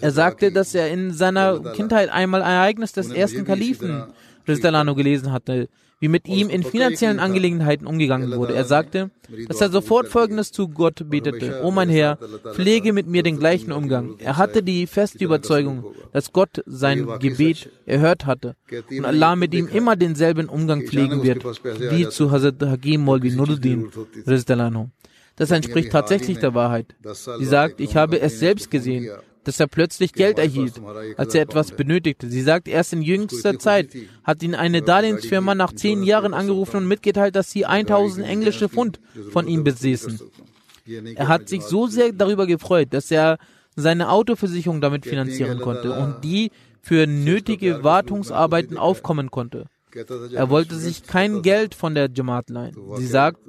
Er sagte, dass er in seiner Kindheit einmal ein Ereignis des ersten Kalifen gelesen hatte, wie mit ihm in finanziellen Angelegenheiten umgegangen wurde. Er sagte, dass er sofort Folgendes zu Gott betete. O mein Herr, pflege mit mir den gleichen Umgang. Er hatte die feste Überzeugung, dass Gott sein Gebet erhört hatte und Allah mit ihm immer denselben Umgang pflegen wird, wie zu Hazrat Hakim Molvi Nuruddin. Das entspricht tatsächlich der Wahrheit. Sie sagt, ich habe es selbst gesehen dass er plötzlich Geld erhielt, als er etwas benötigte. Sie sagt, erst in jüngster Zeit hat ihn eine Darlehensfirma nach zehn Jahren angerufen und mitgeteilt, dass sie 1000 englische Pfund von ihm besäßen. Er hat sich so sehr darüber gefreut, dass er seine Autoversicherung damit finanzieren konnte und die für nötige Wartungsarbeiten aufkommen konnte. Er wollte sich kein Geld von der Jamaat leihen. Sie sagt,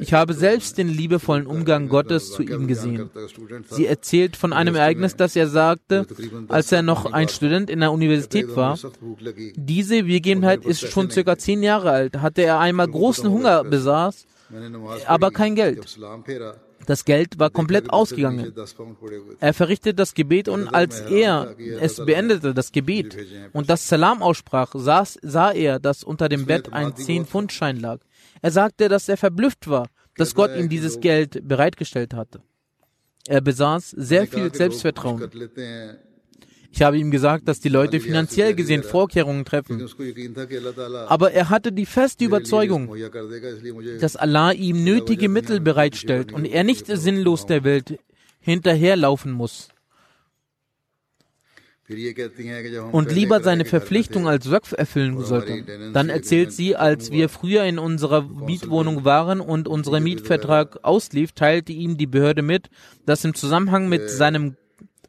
ich habe selbst den liebevollen Umgang Gottes zu ihm gesehen. Sie erzählt von einem Ereignis, das er sagte, als er noch ein Student in der Universität war. Diese Begebenheit ist schon circa zehn Jahre alt. Hatte er einmal großen Hunger besaß, aber kein Geld. Das Geld war komplett ausgegangen. Er verrichtete das Gebet und als er es beendete, das Gebet, und das Salam aussprach, saß, sah er, dass unter dem Bett ein 10-Pfund-Schein lag. Er sagte, dass er verblüfft war, dass Gott ihm dieses Geld bereitgestellt hatte. Er besaß sehr viel Selbstvertrauen. Ich habe ihm gesagt, dass die Leute finanziell gesehen Vorkehrungen treffen. Aber er hatte die feste Überzeugung, dass Allah ihm nötige Mittel bereitstellt und er nicht sinnlos der Welt hinterherlaufen muss und lieber seine Verpflichtung als Wökf erfüllen sollte. Dann erzählt sie, als wir früher in unserer Mietwohnung waren und unser Mietvertrag auslief, teilte ihm die Behörde mit, dass im Zusammenhang mit seinem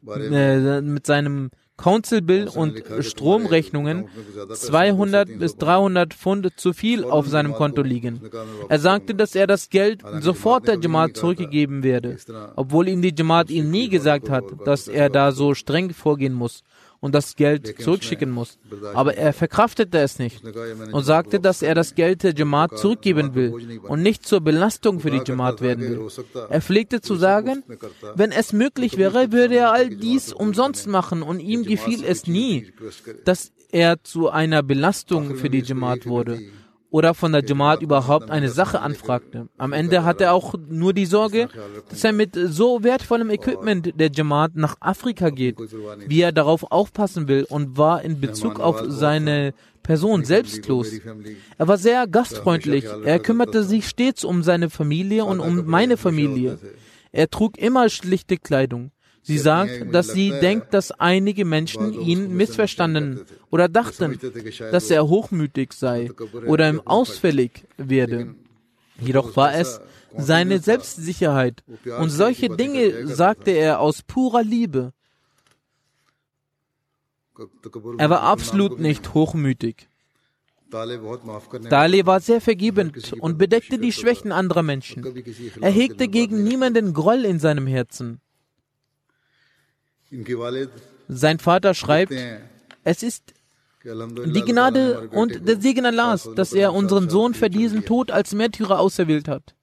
äh, mit seinem Council Bill und Stromrechnungen 200 bis 300 Pfund zu viel auf seinem Konto liegen. Er sagte, dass er das Geld sofort der Jamaat zurückgegeben werde, obwohl ihm die Jamaat ihm nie gesagt hat, dass er da so streng vorgehen muss und das Geld zurückschicken muss. Aber er verkraftete es nicht und sagte, dass er das Geld der Jamaat zurückgeben will und nicht zur Belastung für die Jamaat werden will. Er pflegte zu sagen, wenn es möglich wäre, würde er all dies umsonst machen und ihm gefiel es nie, dass er zu einer Belastung für die Jamaat wurde oder von der Jamaat überhaupt eine Sache anfragte. Am Ende hatte er auch nur die Sorge, dass er mit so wertvollem Equipment der Jamaat nach Afrika geht, wie er darauf aufpassen will und war in Bezug auf seine Person selbstlos. Er war sehr gastfreundlich. Er kümmerte sich stets um seine Familie und um meine Familie. Er trug immer schlichte Kleidung. Sie sagt, dass sie denkt, dass einige Menschen ihn missverstanden oder dachten, dass er hochmütig sei oder ihm ausfällig werde. Jedoch war es seine Selbstsicherheit und solche Dinge sagte er aus purer Liebe. Er war absolut nicht hochmütig. Dali war sehr vergebend und bedeckte die Schwächen anderer Menschen. Er hegte gegen niemanden Groll in seinem Herzen. Sein Vater schreibt, es ist die Gnade und der Segen Allahs, dass er unseren Sohn für diesen Tod als Märtyrer auserwählt hat.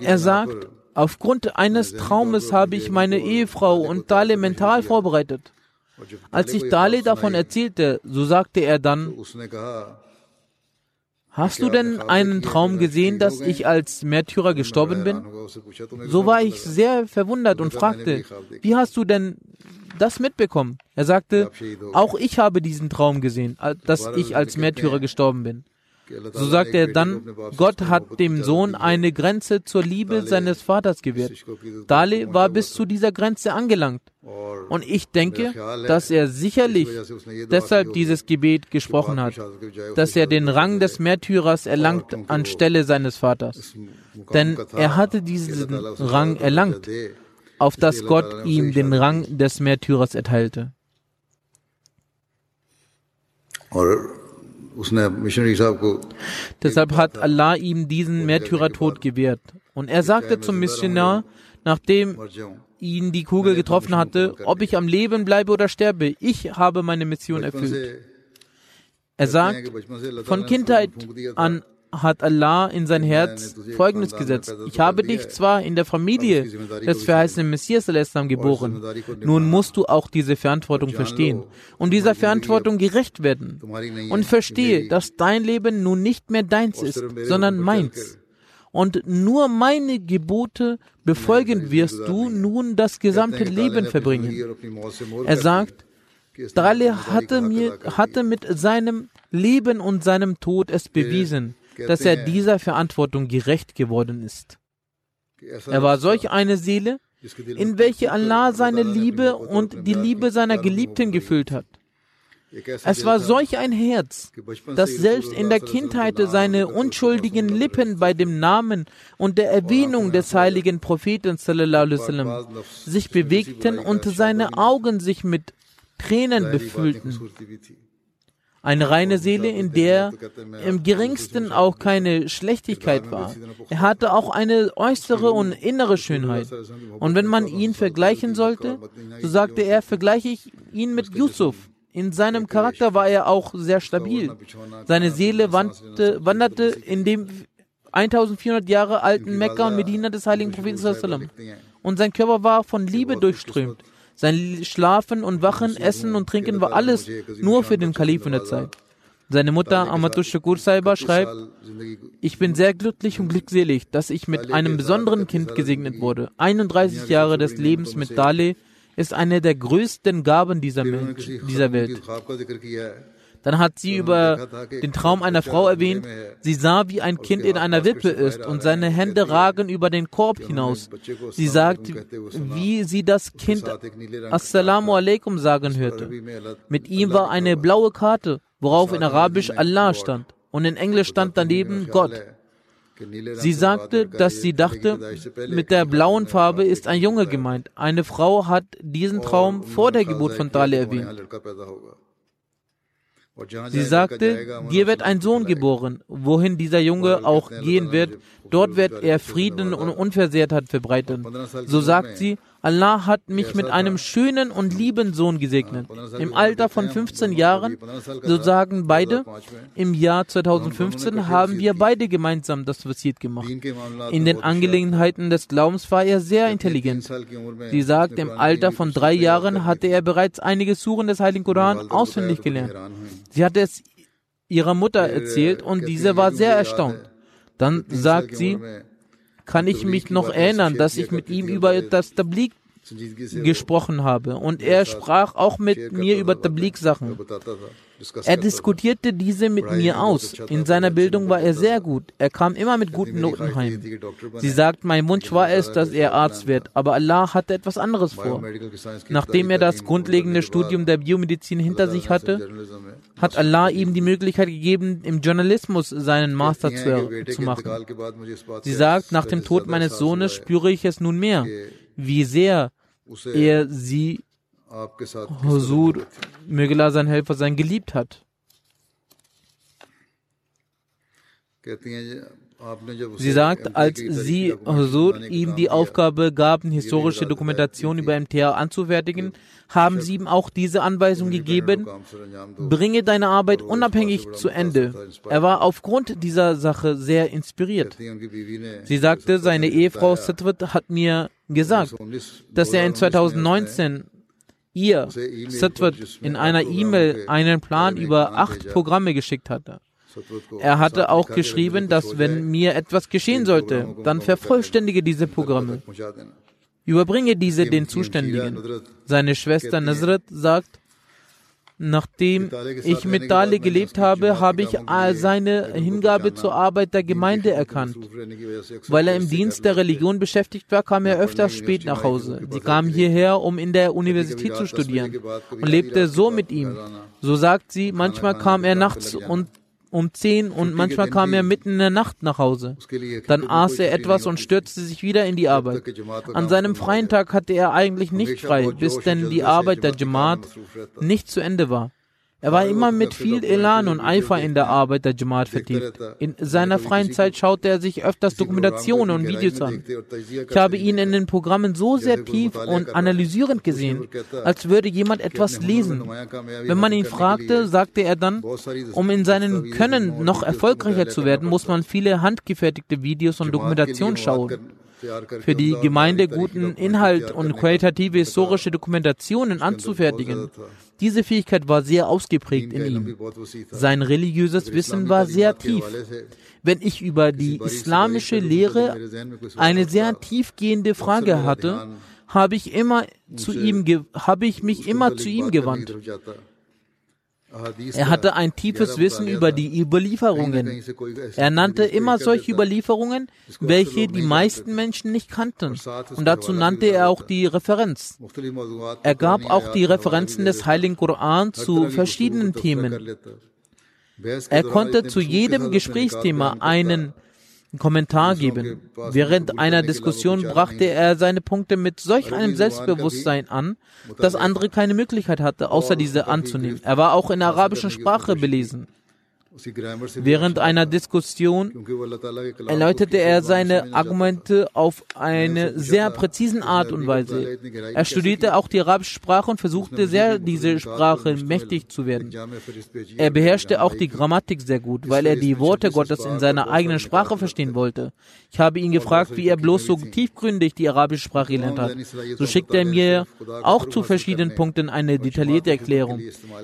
Er sagt, aufgrund eines Traumes habe ich meine Ehefrau und Dale mental vorbereitet. Als ich Dale davon erzählte, so sagte er dann, Hast du denn einen Traum gesehen, dass ich als Märtyrer gestorben bin? So war ich sehr verwundert und fragte, wie hast du denn das mitbekommen? Er sagte, auch ich habe diesen Traum gesehen, dass ich als Märtyrer gestorben bin. So sagt er dann, Gott hat dem Sohn eine Grenze zur Liebe seines Vaters gewährt. Dale war bis zu dieser Grenze angelangt. Und ich denke, dass er sicherlich deshalb dieses Gebet gesprochen hat, dass er den Rang des Märtyrers erlangt anstelle seines Vaters. Denn er hatte diesen Rang erlangt, auf dass Gott ihm den Rang des Märtyrers erteilte. Deshalb hat Allah ihm diesen Märtyrertod gewährt. Und er sagte zum Missionar, nachdem ihn die Kugel getroffen hatte, ob ich am Leben bleibe oder sterbe, ich habe meine Mission erfüllt. Er sagt, von Kindheit an hat Allah in sein Herz Folgendes gesetzt. Ich habe dich zwar in der Familie des verheißenen Messias geboren, nun musst du auch diese Verantwortung verstehen und dieser Verantwortung gerecht werden. Und verstehe, dass dein Leben nun nicht mehr deins ist, sondern meins. Und nur meine Gebote befolgen wirst du nun das gesamte Leben verbringen. Er sagt, Dale hatte, mir, hatte mit seinem Leben und seinem Tod es bewiesen, dass er dieser Verantwortung gerecht geworden ist. Er war solch eine Seele, in welche Allah seine Liebe und die Liebe seiner Geliebten gefüllt hat. Es war solch ein Herz, das selbst in der Kindheit seine unschuldigen Lippen bei dem Namen und der Erwähnung des heiligen Propheten sallam, sich bewegten und seine Augen sich mit Tränen befüllten. Eine reine Seele, in der im geringsten auch keine Schlechtigkeit war. Er hatte auch eine äußere und innere Schönheit. Und wenn man ihn vergleichen sollte, so sagte er, vergleiche ich ihn mit Yusuf. In seinem Charakter war er auch sehr stabil. Seine Seele wandte, wanderte in dem 1400 Jahre alten Mekka und Medina des heiligen Propheten. Und sein Körper war von Liebe durchströmt. Sein Schlafen und Wachen, Essen und Trinken war alles nur für den Kalifen der Zeit. Seine Mutter Amatul Shakur Saiba schreibt, ich bin sehr glücklich und glückselig, dass ich mit einem besonderen Kind gesegnet wurde. 31 Jahre des Lebens mit Dale ist eine der größten Gaben dieser, Mensch, dieser Welt. Dann hat sie über den Traum einer Frau erwähnt, sie sah, wie ein Kind in einer Wippe ist und seine Hände ragen über den Korb hinaus. Sie sagt, wie sie das Kind Assalamu alaikum sagen hörte. Mit ihm war eine blaue Karte, worauf in Arabisch Allah stand und in Englisch stand daneben Gott. Sie sagte, dass sie dachte, mit der blauen Farbe ist ein Junge gemeint. Eine Frau hat diesen Traum vor der Geburt von Dali erwähnt. Sie sagte, dir wird ein Sohn geboren, wohin dieser Junge auch gehen wird, dort wird er Frieden und Unversehrtheit verbreiten. So sagt sie, Allah hat mich mit einem schönen und lieben Sohn gesegnet. Im Alter von 15 Jahren, so sagen beide, im Jahr 2015 haben wir beide gemeinsam das Wasit gemacht. In den Angelegenheiten des Glaubens war er sehr intelligent. Sie sagt, im Alter von drei Jahren hatte er bereits einige Suren des Heiligen Koran auswendig gelernt. Sie hatte es ihrer Mutter erzählt und diese war sehr erstaunt. Dann sagt sie, kann ich mich noch erinnern, dass ich mit ihm über das Tablik gesprochen habe. Und er sprach auch mit mir über Tablik-Sachen. Er diskutierte diese mit mir aus. In seiner Bildung war er sehr gut. Er kam immer mit guten Noten heim. Sie sagt, mein Wunsch war es, dass er Arzt wird, aber Allah hatte etwas anderes vor. Nachdem er das grundlegende Studium der Biomedizin hinter sich hatte, hat Allah ihm die Möglichkeit gegeben, im Journalismus seinen Master zu, zu machen. Sie sagt, nach dem Tod meines Sohnes spüre ich es nunmehr, wie sehr er sie Husur, möge sein Helfer sein, geliebt hat. Sie sagt, als sie Huzur ihm die Aufgabe gaben, historische Dokumentation über MTA anzufertigen, haben sie ihm auch diese Anweisung gegeben, bringe deine Arbeit unabhängig zu Ende. Er war aufgrund dieser Sache sehr inspiriert. Sie sagte, seine Ehefrau Satwat hat mir gesagt, dass er in 2019 ihr, Satwat, in einer E-Mail einen Plan über acht Programme geschickt hatte. Er hatte auch geschrieben, dass wenn mir etwas geschehen sollte, dann vervollständige diese Programme. Überbringe diese den Zuständigen. Seine Schwester Nazrat sagt, Nachdem ich mit Dali gelebt habe, habe ich seine Hingabe zur Arbeit der Gemeinde erkannt. Weil er im Dienst der Religion beschäftigt war, kam er öfters spät nach Hause. Sie kam hierher, um in der Universität zu studieren und lebte so mit ihm. So sagt sie, manchmal kam er nachts und um zehn und manchmal kam er mitten in der Nacht nach Hause. Dann aß er etwas und stürzte sich wieder in die Arbeit. An seinem freien Tag hatte er eigentlich nicht frei, bis denn die Arbeit der Jamaat nicht zu Ende war. Er war immer mit viel Elan und Eifer in der Arbeit der Jamaat vertieft. In seiner freien Zeit schaute er sich öfters Dokumentationen und Videos an. Ich habe ihn in den Programmen so sehr tief und analysierend gesehen, als würde jemand etwas lesen. Wenn man ihn fragte, sagte er dann, um in seinem Können noch erfolgreicher zu werden, muss man viele handgefertigte Videos und Dokumentationen schauen für die Gemeinde guten Inhalt und qualitative historische Dokumentationen anzufertigen. Diese Fähigkeit war sehr ausgeprägt in ihm. Sein religiöses Wissen war sehr tief. Wenn ich über die islamische Lehre eine sehr tiefgehende Frage hatte, habe ich immer zu ihm, habe ich mich immer zu ihm gewandt. Er hatte ein tiefes Wissen über die Überlieferungen. Er nannte immer solche Überlieferungen, welche die meisten Menschen nicht kannten. Und dazu nannte er auch die Referenz. Er gab auch die Referenzen des Heiligen Koran zu verschiedenen Themen. Er konnte zu jedem Gesprächsthema einen Kommentar geben. Während einer Diskussion brachte er seine Punkte mit solch einem Selbstbewusstsein an, dass andere keine Möglichkeit hatten, außer diese anzunehmen. Er war auch in der arabischen Sprache belesen. Während einer Diskussion erläuterte er seine Argumente auf eine sehr präzisen Art und Weise. Er studierte auch die arabische Sprache und versuchte sehr, diese Sprache mächtig zu werden. Er beherrschte auch die Grammatik sehr gut, weil er die Worte Gottes in seiner eigenen Sprache verstehen wollte. Ich habe ihn gefragt, wie er bloß so tiefgründig die arabische Sprache gelernt hat. So schickte er mir auch zu verschiedenen Punkten eine detaillierte Erklärung.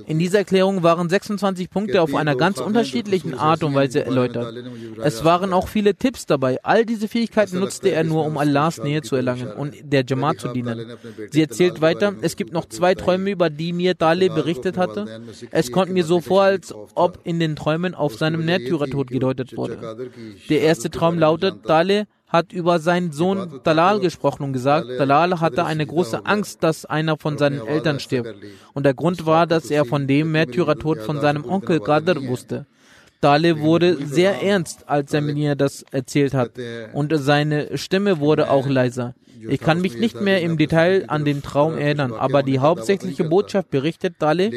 In dieser Erklärung waren 26 Punkte auf einer ganz unterschiedlichen unterschiedlichen Art und Weise erläutert. Es waren auch viele Tipps dabei. All diese Fähigkeiten nutzte er nur, um Allahs Nähe zu erlangen und der Jamaat zu dienen. Sie erzählt weiter, es gibt noch zwei Träume, über die mir Dale berichtet hatte. Es kommt mir so vor, als ob in den Träumen auf seinem Märtyrertod gedeutet wurde. Der erste Traum lautet, Dale hat über seinen Sohn Dalal gesprochen und gesagt, Dalal hatte eine große Angst, dass einer von seinen Eltern stirbt. Und der Grund war, dass er von dem Märtyrertod von seinem Onkel Qadr wusste. Dale wurde sehr ernst, als er mir das erzählt hat, und seine Stimme wurde auch leiser. Ich kann mich nicht mehr im Detail an den Traum erinnern, aber die hauptsächliche Botschaft berichtet Dale,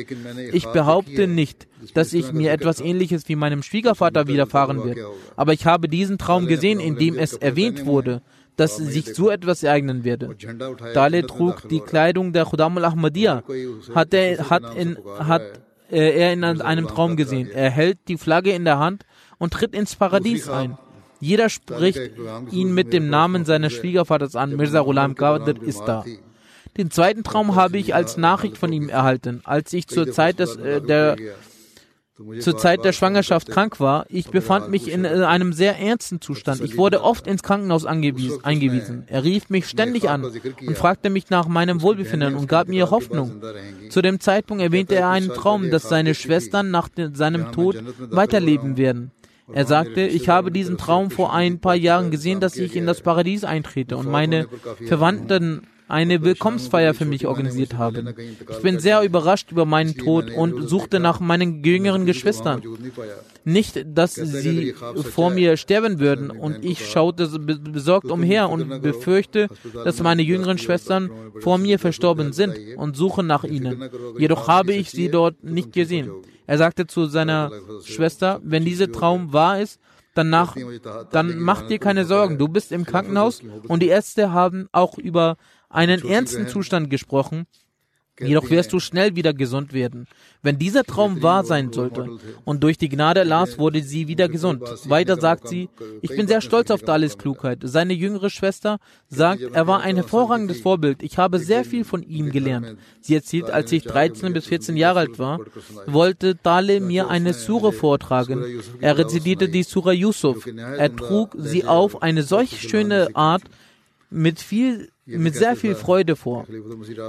ich behaupte nicht, dass ich mir etwas ähnliches wie meinem Schwiegervater widerfahren wird, aber ich habe diesen Traum gesehen, in dem es erwähnt wurde, dass sich so etwas ereignen werde. Dale trug die Kleidung der Khudam al-Ahmadiyya, hat, er, hat, in, hat äh, er in einem Traum gesehen. Er hält die Flagge in der Hand und tritt ins Paradies ein. Jeder spricht ihn mit dem Namen seines Schwiegervaters an. Mirza Ghulam Qadir ist da. Den zweiten Traum habe ich als Nachricht von ihm erhalten, als ich zur Zeit des, äh, der zur Zeit der Schwangerschaft krank war. Ich befand mich in einem sehr ernsten Zustand. Ich wurde oft ins Krankenhaus eingewiesen. Er rief mich ständig an und fragte mich nach meinem Wohlbefinden und gab mir Hoffnung. Zu dem Zeitpunkt erwähnte er einen Traum, dass seine Schwestern nach seinem Tod weiterleben werden. Er sagte, ich habe diesen Traum vor ein paar Jahren gesehen, dass ich in das Paradies eintrete und meine Verwandten eine Willkommensfeier für mich organisiert haben. Ich bin sehr überrascht über meinen Tod und suchte nach meinen jüngeren Geschwistern. Nicht, dass sie vor mir sterben würden und ich schaute besorgt umher und befürchte, dass meine jüngeren Schwestern vor mir verstorben sind und suche nach ihnen. Jedoch habe ich sie dort nicht gesehen. Er sagte zu seiner Schwester, wenn dieser Traum wahr ist, danach, dann mach dir keine Sorgen. Du bist im Krankenhaus und die Ärzte haben auch über einen ernsten Zustand gesprochen. Jedoch wirst du schnell wieder gesund werden. Wenn dieser Traum wahr sein sollte und durch die Gnade Allahs wurde sie wieder gesund. Weiter sagt sie, ich bin sehr stolz auf Dalis Klugheit. Seine jüngere Schwester sagt, er war ein hervorragendes Vorbild. Ich habe sehr viel von ihm gelernt. Sie erzählt, als ich 13 bis 14 Jahre alt war, wollte Dale mir eine Sure vortragen. Er rezitierte die Sura Yusuf. Er trug sie auf eine solch schöne Art mit viel mit sehr viel Freude vor.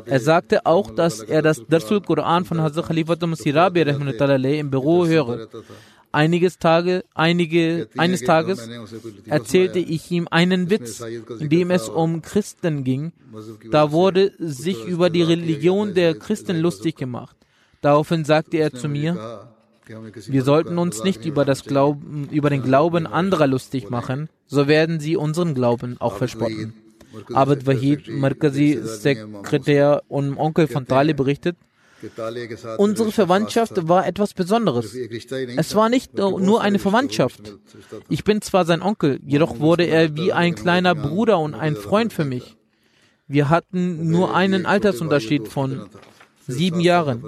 Er sagte auch, dass er das Darsul Quran von Hazrat Khalifa Musirabi im Büro höre. Einiges Tage, einige, eines Tages erzählte ich ihm einen Witz, in dem es um Christen ging. Da wurde sich über die Religion der Christen lustig gemacht. Daraufhin sagte er zu mir, wir sollten uns nicht über, das Glauben, über den Glauben anderer lustig machen, so werden sie unseren Glauben auch verspotten. Abed Wahid, Markazi Sekretär und Onkel von Talib berichtet, Unsere Verwandtschaft war etwas Besonderes. Es war nicht nur eine Verwandtschaft. Ich bin zwar sein Onkel, jedoch wurde er wie ein kleiner Bruder und ein Freund für mich. Wir hatten nur einen Altersunterschied von sieben Jahren.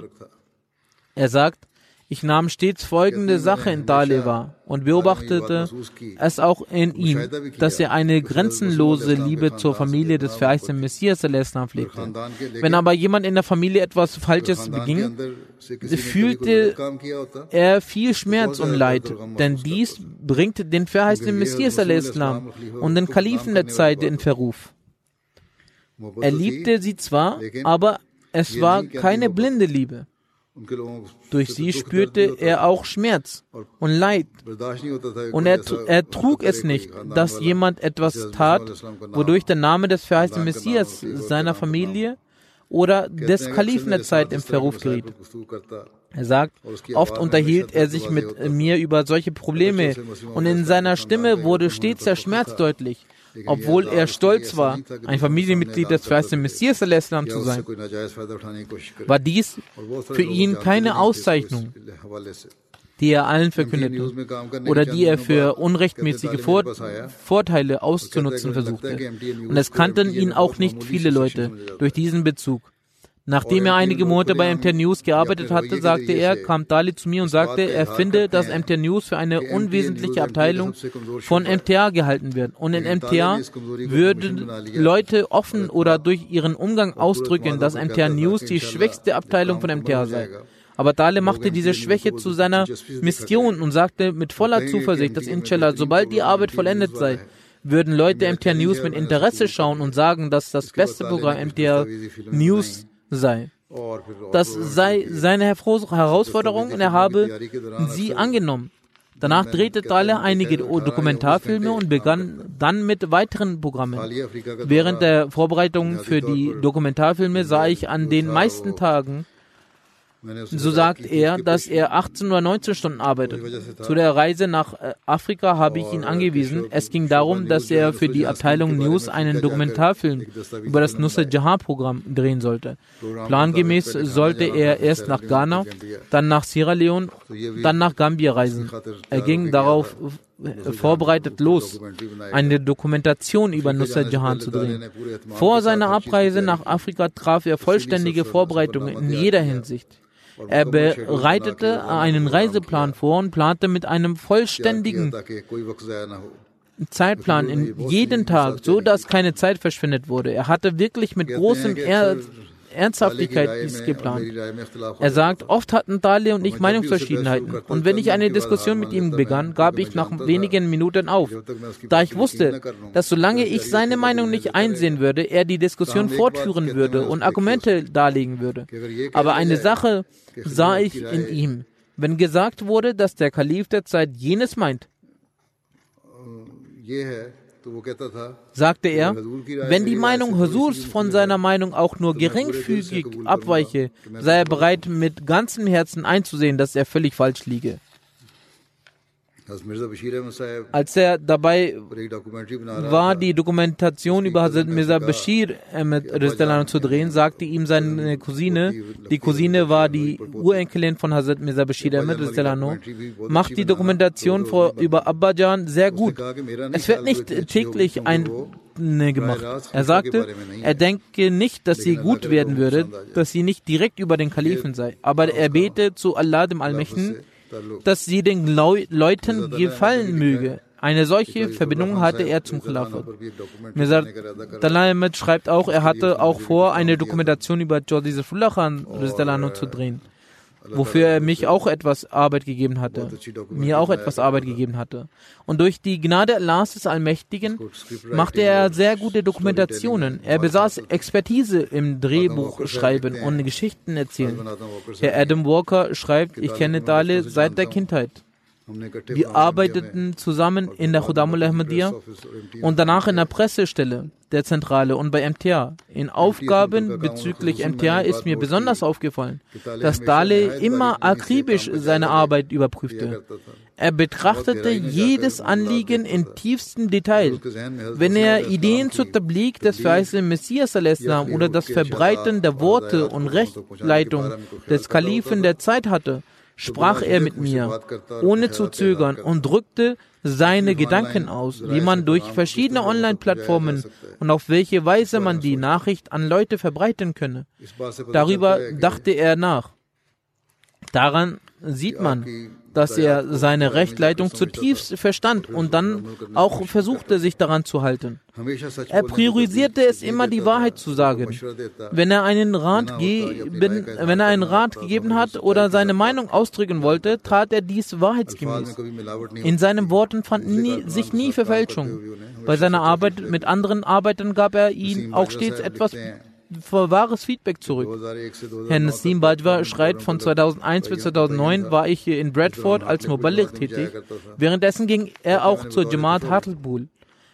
Er sagt, ich nahm stets folgende Sache in Dale wahr und beobachtete es auch in ihm, dass er eine grenzenlose Liebe zur Familie des verheißenen Messias pflegte. Wenn aber jemand in der Familie etwas Falsches beging, fühlte er viel Schmerz und Leid, denn dies bringt den verheißenen Messias und den Kalifen der Zeit in Verruf. Er liebte sie zwar, aber es war keine blinde Liebe. Durch sie spürte er auch Schmerz und Leid. Und er, trug es nicht, dass jemand etwas tat, wodurch der Name des verheißenen Messias seiner Familie oder des Kalifen der Zeit im Verruf geriet. Er sagt, oft unterhielt er sich mit mir über solche Probleme und in seiner Stimme wurde stets der Schmerz deutlich obwohl er stolz war, ein Familienmitglied des verheißenen Messias zu sein, war dies für ihn keine Auszeichnung, die er allen verkündete oder die er für unrechtmäßige Vor Vorteile auszunutzen versuchte. Und es kannten ihn auch nicht viele Leute durch diesen Bezug. Nachdem er einige Monate bei MT News gearbeitet hatte, sagte er, kam Dali zu mir und sagte, er finde, dass MT News für eine unwesentliche Abteilung von MTA gehalten wird. Und in MTA würden Leute offen oder durch ihren Umgang ausdrücken, dass MTA News die schwächste Abteilung von MTA sei. Aber Dale machte diese Schwäche zu seiner Mission und sagte mit voller Zuversicht, dass inshallah, sobald die Arbeit vollendet sei, würden Leute MTR News mit Interesse schauen und sagen, dass das beste Programm MTR News sei. Das sei seine Herausforderung und er habe sie angenommen. Danach drehte Thaler einige Dokumentarfilme und begann dann mit weiteren Programmen. Während der Vorbereitung für die Dokumentarfilme sah ich an den meisten Tagen so sagt er, dass er 18 oder 19 Stunden arbeitet. Zu der Reise nach äh, Afrika habe ich ihn angewiesen. Es ging darum, dass er für die Abteilung News einen Dokumentarfilm über das Nusrat Jahan-Programm drehen sollte. Plangemäß sollte er erst nach Ghana, dann nach Sierra Leone, dann nach Gambia reisen. Er ging darauf äh, vorbereitet los, eine Dokumentation über Nusrat Jahan zu drehen. Vor seiner Abreise nach Afrika traf er vollständige Vorbereitungen in jeder Hinsicht. Er bereitete einen Reiseplan vor und plante mit einem vollständigen Zeitplan in jeden Tag, so dass keine Zeit verschwendet wurde. Er hatte wirklich mit großem er Ernsthaftigkeit dies geplant. Er sagt, oft hatten Dali und ich Meinungsverschiedenheiten. Und wenn ich eine Diskussion mit ihm begann, gab ich nach wenigen Minuten auf, da ich wusste, dass solange ich seine Meinung nicht einsehen würde, er die Diskussion fortführen würde und Argumente darlegen würde. Aber eine Sache sah ich in ihm. Wenn gesagt wurde, dass der Kalif der Zeit jenes meint, sagte er, wenn die Meinung Husurs von seiner Meinung auch nur geringfügig abweiche, sei er bereit, mit ganzem Herzen einzusehen, dass er völlig falsch liege. Als er dabei war, die Dokumentation über Hazrat Mirza Bashir Ahmed zu drehen, sagte ihm seine Cousine, die Cousine war die Urenkelin von Hazrat Mirza Bashir Ahmed, macht die Dokumentation vor, über Abbajan sehr gut. Es wird nicht täglich ein gemacht. Er sagte, er denke nicht, dass sie gut werden würde, dass sie nicht direkt über den Kalifen sei. Aber er bete zu Allah dem Allmächtigen, dass sie den Leuten gefallen möge. Eine solche Verbindung hatte er zum Khilafat. Mirza Dalamet schreibt auch, er hatte auch vor, eine Dokumentation über Jordi Zafullah Khan zu drehen wofür er mich auch etwas Arbeit gegeben hatte, mir auch etwas Arbeit gegeben hatte. Und durch die Gnade Allahs des Allmächtigen machte er sehr gute Dokumentationen. Er besaß Expertise im Drehbuchschreiben und Geschichten erzählen. Herr Adam Walker schreibt, ich kenne Dale seit der Kindheit. Wir arbeiteten zusammen in der Khudamul Ahmadiyya und danach in der Pressestelle der Zentrale und bei MTA. In Aufgaben bezüglich MTA ist mir besonders aufgefallen, dass Dale immer akribisch seine Arbeit überprüfte. Er betrachtete jedes Anliegen in tiefstem Detail. Wenn er Ideen zur Tablik des verheißenen Messias oder das Verbreiten der Worte und Rechtleitung des Kalifen der Zeit hatte, sprach er mit mir, ohne zu zögern, und drückte seine Gedanken aus, wie man durch verschiedene Online-Plattformen und auf welche Weise man die Nachricht an Leute verbreiten könne. Darüber dachte er nach. Daran sieht man, dass er seine Rechtleitung zutiefst verstand und dann auch versuchte, sich daran zu halten. Er priorisierte es immer, die Wahrheit zu sagen. Wenn er einen Rat, geben, wenn er einen Rat gegeben hat oder seine Meinung ausdrücken wollte, tat er dies wahrheitsgemäß. In seinen Worten fand nie, sich nie Verfälschung. Bei seiner Arbeit mit anderen Arbeitern gab er ihnen auch stets etwas wahres Feedback zurück. Herr Nassim Bajwa schreibt, von 2001 bis 2009 war ich hier in Bradford als Moballigh tätig. Währenddessen ging er auch zur Jamaat Hartlepool.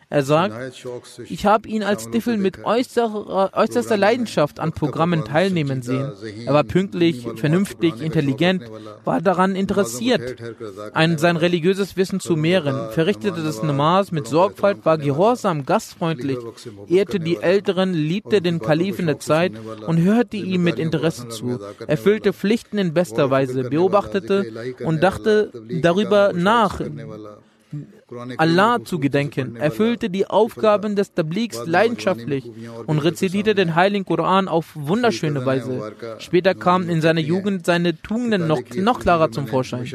Er sagt, ich habe ihn als Stifel mit äußerster, äußerster Leidenschaft an Programmen teilnehmen sehen. Er war pünktlich, vernünftig, intelligent, war daran interessiert, ein, sein religiöses Wissen zu mehren, verrichtete das Namas mit Sorgfalt, war gehorsam, gastfreundlich, ehrte die Älteren, liebte den Kalifen der Zeit und hörte ihm mit Interesse zu, erfüllte Pflichten in bester Weise, beobachtete und dachte darüber nach, Allah zu gedenken, erfüllte die Aufgaben des Tabliks leidenschaftlich und rezitierte den Heiligen Koran auf wunderschöne Weise. Später kamen in seiner Jugend seine Tugenden noch, noch klarer zum Vorschein.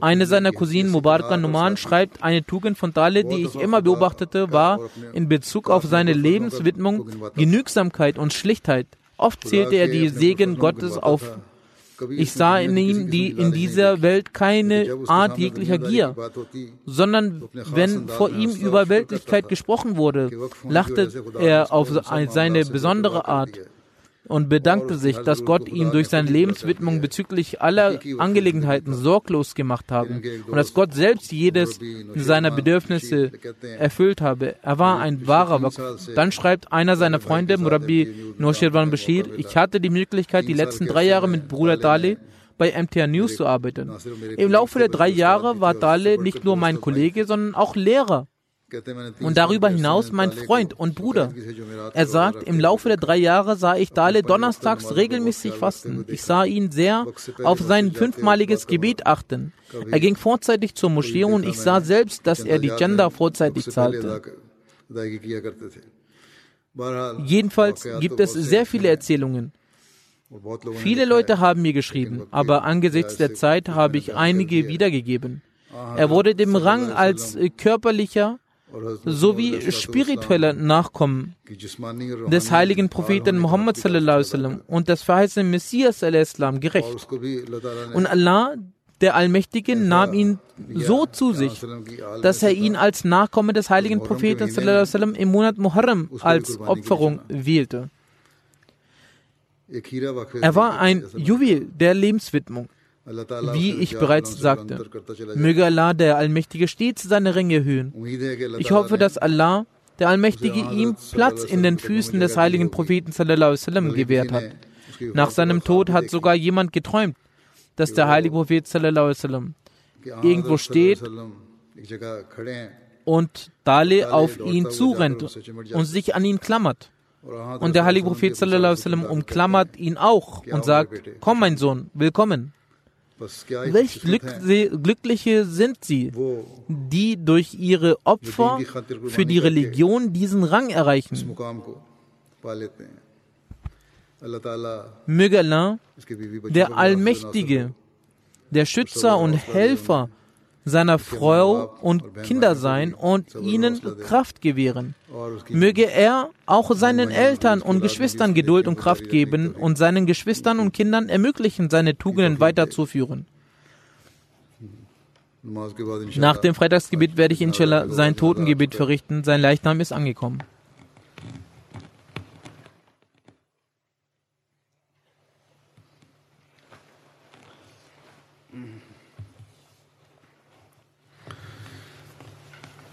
Eine seiner Cousinen, Mubaraka Numan, schreibt, eine Tugend von Talib, die ich immer beobachtete, war in Bezug auf seine Lebenswidmung Genügsamkeit und Schlichtheit. Oft zählte er die Segen Gottes auf ich sah in ihm die in dieser Welt keine Art jeglicher Gier, sondern wenn vor ihm über Weltlichkeit gesprochen wurde, lachte er auf seine besondere Art und bedankte sich, dass Gott ihn durch seine Lebenswidmung bezüglich aller Angelegenheiten sorglos gemacht habe und dass Gott selbst jedes seiner Bedürfnisse erfüllt habe. Er war ein wahrer Waqf. Dann schreibt einer seiner Freunde, Murabi Noshirwan Bashir, ich hatte die Möglichkeit, die letzten drei Jahre mit Bruder Dali bei MTR News zu arbeiten. Im Laufe der drei Jahre war Dale nicht nur mein Kollege, sondern auch Lehrer und darüber hinaus mein Freund und Bruder. Er sagt, im Laufe der drei Jahre sah ich Dale donnerstags regelmäßig fasten. Ich sah ihn sehr auf sein fünfmaliges Gebet achten. Er ging vorzeitig zur Moschee und ich sah selbst, dass er die Gender vorzeitig zahlte. Jedenfalls gibt es sehr viele Erzählungen. Viele Leute haben mir geschrieben, aber angesichts der Zeit habe ich einige wiedergegeben. Er wurde dem Rang als körperlicher sowie spirituelle Nachkommen des heiligen Propheten Muhammad und des verheißenen Messias gerecht. Und Allah, der Allmächtige, nahm ihn so zu sich, dass er ihn als Nachkomme des heiligen Propheten im Monat Muharram als Opferung wählte. Er war ein Juwel der Lebenswidmung. Wie ich bereits sagte, möge Allah, der Allmächtige, stets seine Ringe erhöhen. Ich hoffe, dass Allah, der Allmächtige, ihm Platz in den Füßen des heiligen Propheten sallam, gewährt hat. Nach seinem Tod hat sogar jemand geträumt, dass der heilige Prophet sallam, irgendwo steht und Dale auf ihn zurennt und sich an ihn klammert. Und der heilige Prophet sallam, umklammert ihn auch und sagt, komm mein Sohn, willkommen. Welch Glückliche sind sie, die durch ihre Opfer für die Religion diesen Rang erreichen. Möge Allah, der Allmächtige, der Schützer und Helfer seiner Frau und Kinder sein und ihnen Kraft gewähren. Möge er auch seinen Eltern und Geschwistern Geduld und Kraft geben und seinen Geschwistern und Kindern ermöglichen, seine Tugenden weiterzuführen. Nach dem Freitagsgebet werde ich inshallah sein Totengebet verrichten. Sein Leichnam ist angekommen.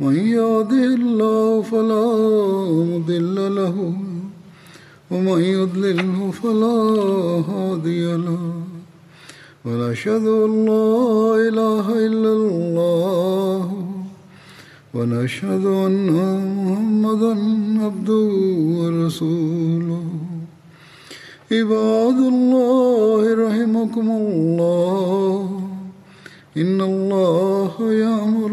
من يهده الله فلا مضل له ومن يضلله فلا هادي له. ونشهد أن لا إله إلا الله ونشهد أن محمدا عبده ورسوله. عباد الله رحمكم الله إن الله يأمر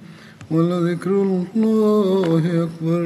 ولذكر الله أكبر